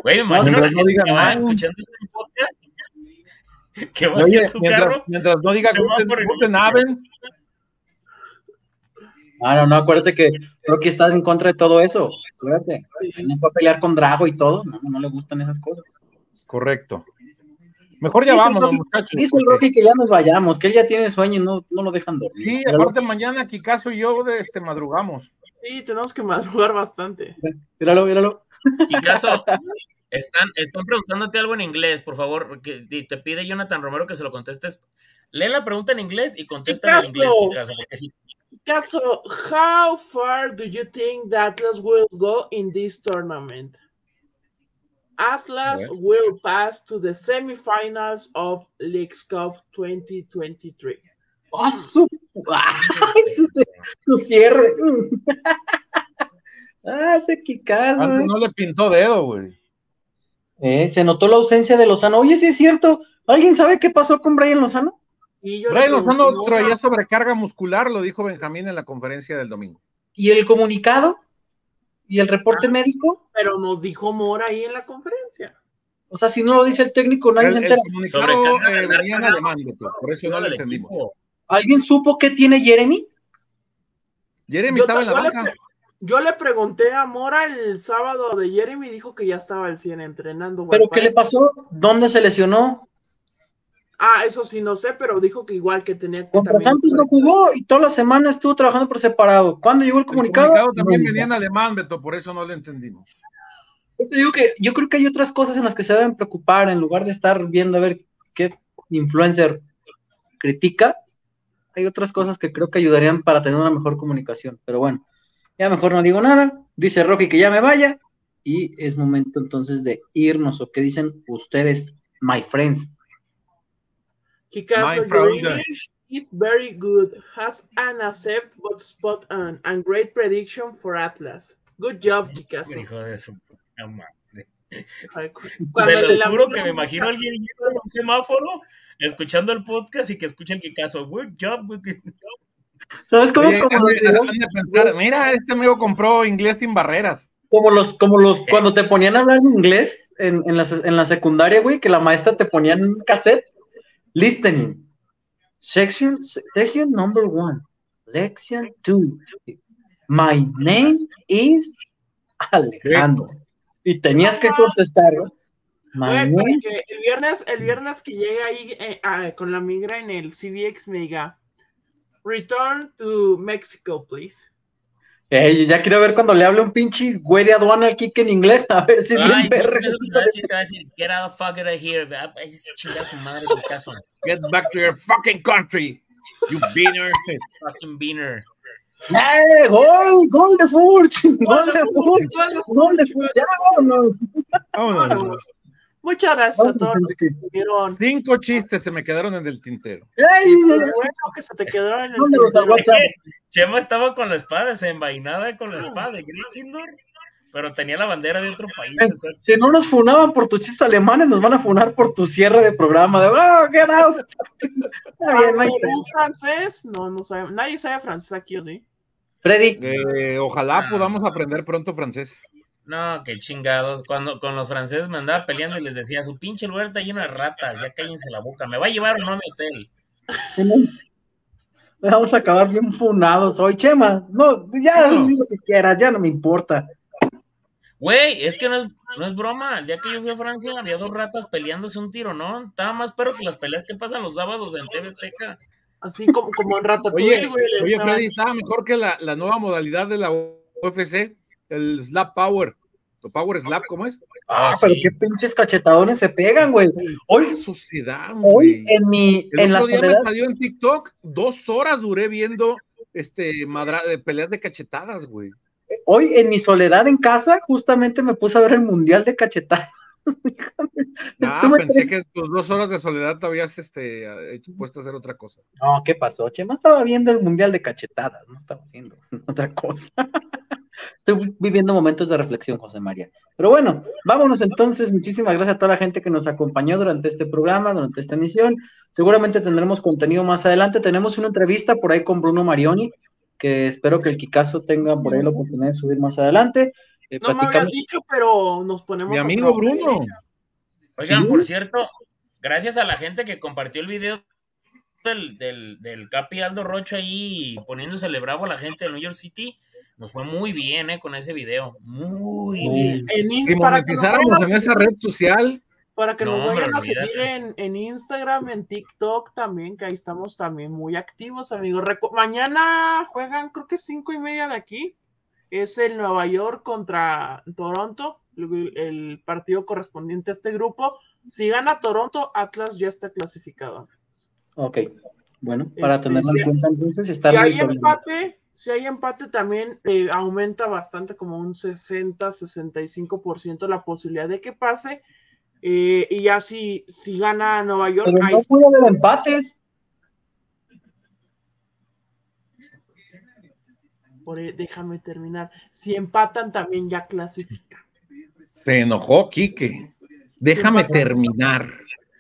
Güey, me imagino mientras no que diga que va nada. escuchando este podcast [LAUGHS] que va Oye, hacia su mientras, carro. mientras no diga Guten. Abend, Ah, no, no, acuérdate que Rocky está en contra de todo eso. Acuérdate. Él no fue a pelear con Drago y todo. No, no le gustan esas cosas. correcto. Mejor ya Rocky- muchachos. Dice el porque- Rocky que ya nos vayamos, que él ya tiene sueño y no, no lo dejan dormir. Sí, aparte mañana Kikazo y yo de este madrugamos. Sí, tenemos que madrugar bastante. míralo, míralo. Kikazo, [LAUGHS] están, están preguntándote algo en inglés, por favor. Que, y te pide Jonathan Romero que se lo contestes. Lee la pregunta en inglés y contesta en Kikazo. inglés, Kikazo, Caso, how far do you think the Atlas will go in this tournament? Atlas will pass to the semifinals of Leagues Cup 2023. ¡Ah, su... ¡Ay, su, cierre! [LAUGHS] ¡Ah, ese Kikazo! Antes eh. no le pintó dedo, güey. Eh, se notó la ausencia de Lozano. Oye, sí es cierto. ¿Alguien sabe qué pasó con Brian Lozano? Y yo le Brian Lozano ¿no? traía sobrecarga muscular, lo dijo Benjamín en la conferencia del domingo. ¿Y el comunicado? ¿Y el reporte médico? Pero nos dijo Mora ahí en la conferencia. O sea, si no lo dice el técnico, nadie El, se el entera. comunicado Sobrecarga eh, venía en alemán, Beto, por eso no lo entendimos. ¿Alguien supo qué tiene Jeremy? Jeremy Yo, estaba en la le, banca. yo le pregunté a Mora el sábado de Jeremy y dijo que ya estaba al 100 entrenando. ¿Pero qué le pasó? ¿Dónde se lesionó? Ah, eso sí no sé, pero dijo que igual que tenía que Contra Santos no jugó y toda la semana estuvo trabajando por separado. ¿Cuándo llegó el El comunicado? comunicado también Nunca. venía en alemán, Beto, por eso no lo entendimos. Yo te digo que yo creo que hay otras cosas en las que se deben preocupar en lugar de estar viendo a ver qué influencer critica. Hay otras cosas que creo que ayudarían para tener una mejor comunicación. Pero bueno, ya mejor no digo nada. Dice Rocky que ya me vaya y es momento entonces de irnos. ¿O qué dicen ustedes, my friends? Kikazo, My your. English is very good. Has an accept but spot on and great prediction for Atlas. Good job, Kikazo. Hijo de su puta madre. Ay, cu- Se cuando los le juro que me imagino a alguien en un semáforo, escuchando el podcast y que escuche el Kikazo. Good job, good job. ¿Sabes cómo? Como, los pensar, mira, este amigo compró inglés sin barreras. como los, como los, cuando te ponían a hablar en inglés en, en, la, en la secundaria, güey, que la maestra te ponía en un cassette. Listening. Section, section number one. Lection two. My name is Alejandro. Y tenías que contestar, name que el viernes, el viernes que llegue ahí eh, ah, con la migra en el CBX me diga Return to Mexico, please. Ey, ya quiero ver cuando le hable un pinche güey de aduana al Kike en inglés, a ver si bien Ay, sí, te va a decir, te va a decir, get out the fuck out of here. chinga su madre Kikazo. Get back to your fucking country, you beaner. Fucking beaner. ¡Eh, gol! ¡Gol de Furch! ¡Gol de Furch! ¡Gol de Furch! ¡Ya vámonos! Vámonos. Muchas gracias a todos los que estuvieron. Cinco chistes se me quedaron en el tintero. ¡Ey! Bueno, que se te quedó en el tintero. Chema estaba con la espada, desenvainada con la espada de Gryffindor, pero tenía la bandera de otro país. Si no nos funaban por tus chistes alemanes, nos van a funar por tu cierre de programa. De, ¡Oh, get out! [LAUGHS] Está bien, no hay pedo. ¿Un francés? No, no sabe. Nadie sabe francés aquí, ¿o sí? Freddy, Eh, ojalá Ah. podamos aprender pronto francés. No, qué chingados. Cuando con los franceses me andaba peleando y les decía, su pinche lugar está lleno de ratas, ya cállense la boca. ¿Me va a llevar o no a mi hotel? [LAUGHS] vamos a acabar bien funados hoy, Chema. No, ya, No. lo que quieras, ya no me importa. Güey, es que no es, no es broma. El día que yo fui a Francia había dos ratas peleándose un tiro, ¿no? Estaba más perro que las peleas que pasan los sábados en TV Azteca. Así como, como en Ratatouille, Oye, güey. oye Freddy, estaba mejor que la, la nueva modalidad de la UFC, el Slap Power. Power Slap, ¿cómo es? Ah, Ah, pero sí. qué pinches cachetadones se pegan, güey. Hoy, Suciedad, hoy güey. en mi, El en la otro día me soledad, salió en TikTok, dos horas duré viendo este madra- de peleas de cachetadas, güey. hoy en mi soledad en casa, justamente me puse a ver el mundial de cachetadas. [LAUGHS] Ah, pensé que tus dos horas de soledad te habías este, hecho- puesto a hacer otra cosa. No, ¿qué pasó? Chema estaba viendo el mundial de cachetadas, no estaba haciendo [LAUGHS] otra cosa. [LAUGHS] Estoy viviendo momentos de reflexión, José María. Pero bueno, vámonos entonces. Muchísimas gracias a toda la gente que nos acompañó durante este programa, durante esta emisión. Seguramente tendremos contenido más adelante. Tenemos una entrevista por ahí con Bruno Marioni, que espero que el Kikazo tenga por ahí la oportunidad de subir más adelante. Eh, No me habías dicho, pero nos ponemos Mi amigo. Bruno. Oigan, Sí. por cierto, gracias a la gente que compartió el video del, del, del Capi Aldo Rocho ahí poniéndosele bravo a la gente de New York City, nos fue muy bien, ¿eh? Con ese video. Muy bien. En in- Si para que nos monetizáramos vayan a en esa seguir- red social, Para que No, nos vayan a seguir en, en Instagram, en TikTok también, que ahí estamos también muy activos, amigos. Recu- mañana juegan, creo que cinco y media de aquí. Es el Nueva York contra Toronto, el, partido correspondiente a este grupo. Si gana Toronto, Atlas ya está clasificado. Ok, bueno, para Este, tenerlo si- en cuenta entonces, estar Si hay empate, si hay empate también eh, aumenta bastante, como un 60-65% la posibilidad de que pase. Eh, y ya si, si gana Nueva York, Pero no puede haber empates. Por- eh, déjame terminar. Si empatan, también ya clasifican. se enojó Quique. Déjame terminar.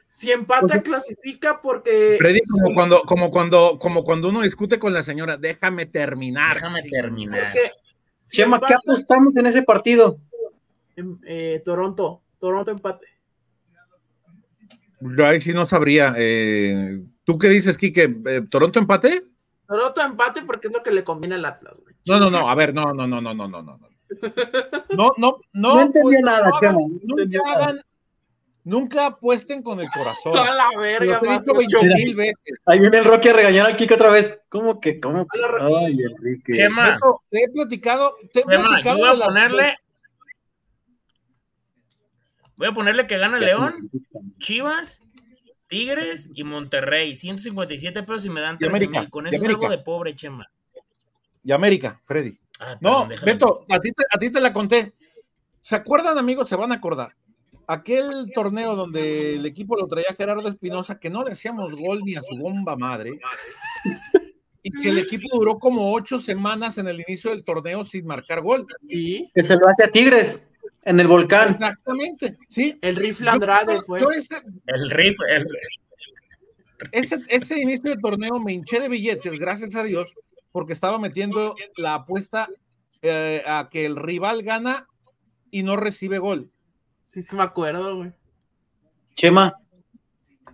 Si empata, clasifica porque. Freddy, como cuando, como cuando, como cuando uno discute con la señora, déjame terminar. Déjame terminar. porque si Chema, ¿qué apostamos en ese partido? em, eh, Toronto, Toronto empate. Yo ahí sí no sabría. eh, ¿Tú qué dices, Quique? Eh, ¿Toronto empate? Toronto empate porque es lo que le conviene al Atlas, güey. No, no, no, a ver, no, no, no, no, no, no, no. No, [LAUGHS] no, no. No entendió pues, nada, no Chema, nunca hagan, nunca apuesten con el corazón. [LAUGHS] A la Lo verga, he más dicho ocho. 20 mil veces. Ahí viene el Rocky a regañar al Kike otra vez. ¿Cómo que? ¿Cómo que? Ay, Enrique. Chema, Beto, te he platicado, te he Chema, yo platicado voy de a la- ponerle. Voy a ponerle que gana León, Chivas, Tigres y Monterrey. 157 pesos y me dan Y 13 América, mil. Con eso salgo América. de pobre, Chema. y América, Freddy. Ah, No. Beto, a ti, te, a ti te la conté. ¿Se acuerdan, amigos? Se van a acordar. Aquel torneo donde el equipo lo traía Gerardo Espinosa, que no le hacíamos gol ni a su bomba madre, y que el equipo duró como ocho semanas en el inicio del torneo sin marcar gol. Sí, Que se lo hace a Tigres en el volcán. Exactamente, sí. el rifle Yo- Andrade fue. ese, El riff, el- ese, ese inicio del torneo me hinché de billetes, gracias a Dios, porque estaba metiendo la apuesta eh, a que el rival gana y no recibe gol. Sí, sí me acuerdo, güey. Chema,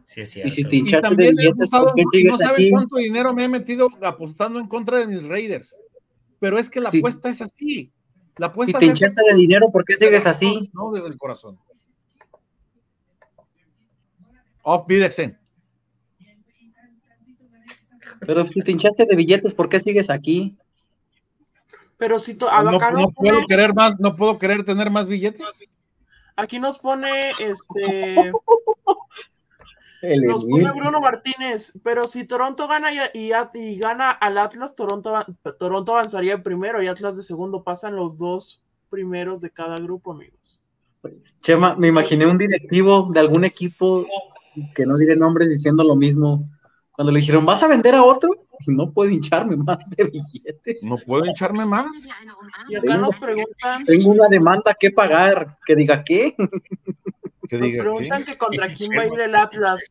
Sí, es y si cierto. te Y de también le he billetes, apostado, ¿por qué y no saben cuánto dinero me he metido apostando en contra de mis Raiders. Pero es que la Sí. apuesta es así. La Si te hinchaste de dinero, ¿por qué sigues así? No, desde el corazón. Auf Wiedersehen. Pero si te hinchaste de billetes, ¿por qué sigues aquí? Pero si to- No, no puedo pone- querer más, no puedo querer tener más billetes. aquí nos pone este [LAUGHS] El nos pone Bruno Martínez, pero si Toronto gana y, y- y gana al Atlas, Toronto, Toronto avanzaría primero y Atlas de segundo, pasan los dos primeros de cada grupo, amigos. Chema, me imaginé un directivo de algún equipo que no diré nombres diciendo lo mismo. Cuando le dijeron, ¿vas a vender a otro? No puedo hincharme más de billetes. No puedo hincharme más. Y acá Tengo- nos preguntan, Tengo una demanda que pagar. Que diga, ¿qué? Que nos diga, preguntan ¿qué? que contra [LAUGHS] quién va a ir el Atlas.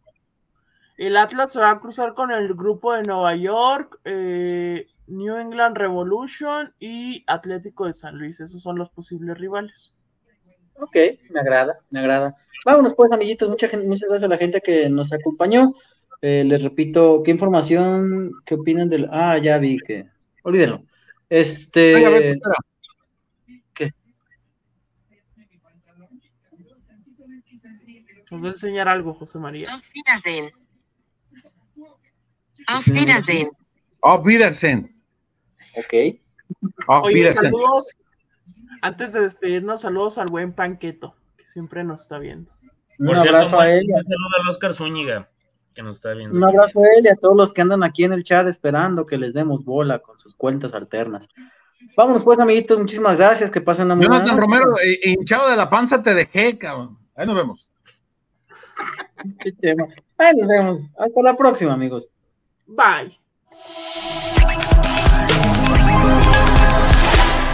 El Atlas se va a cruzar con el grupo de Nueva York, eh, New England Revolution y Atlético de San Luis. Esos son los posibles rivales. Ok, me agrada, me agrada. Vámonos pues, amiguitos. Mucha gente, muchas gracias a la gente que nos acompañó. Eh, les repito, ¿qué información, qué opinan del... Ah, ya vi que... Olvídenlo. Este... Venga, Nos va a enseñar algo, José María. Auf Wiedersehen. Auf Wiedersehen. Auf Wiedersehen. ok. Auf Oye, Wiedersehen. saludos, Antes de despedirnos, saludos al buen Panqueto, que siempre nos está viendo. Un Por cierto, abrazo a él. un saludo al Oscar Zúñiga, que nos está viendo. Un abrazo a él y a todos los que andan aquí en el chat esperando que les demos bola con sus cuentas alternas. Vámonos pues, amiguitos, muchísimas gracias, que pasen una muy buena Jonathan. Romero, eh, hinchado de la panza, te dejé, cabrón. Ahí nos vemos. Ahí nos vemos. Hasta la próxima, amigos. Bye.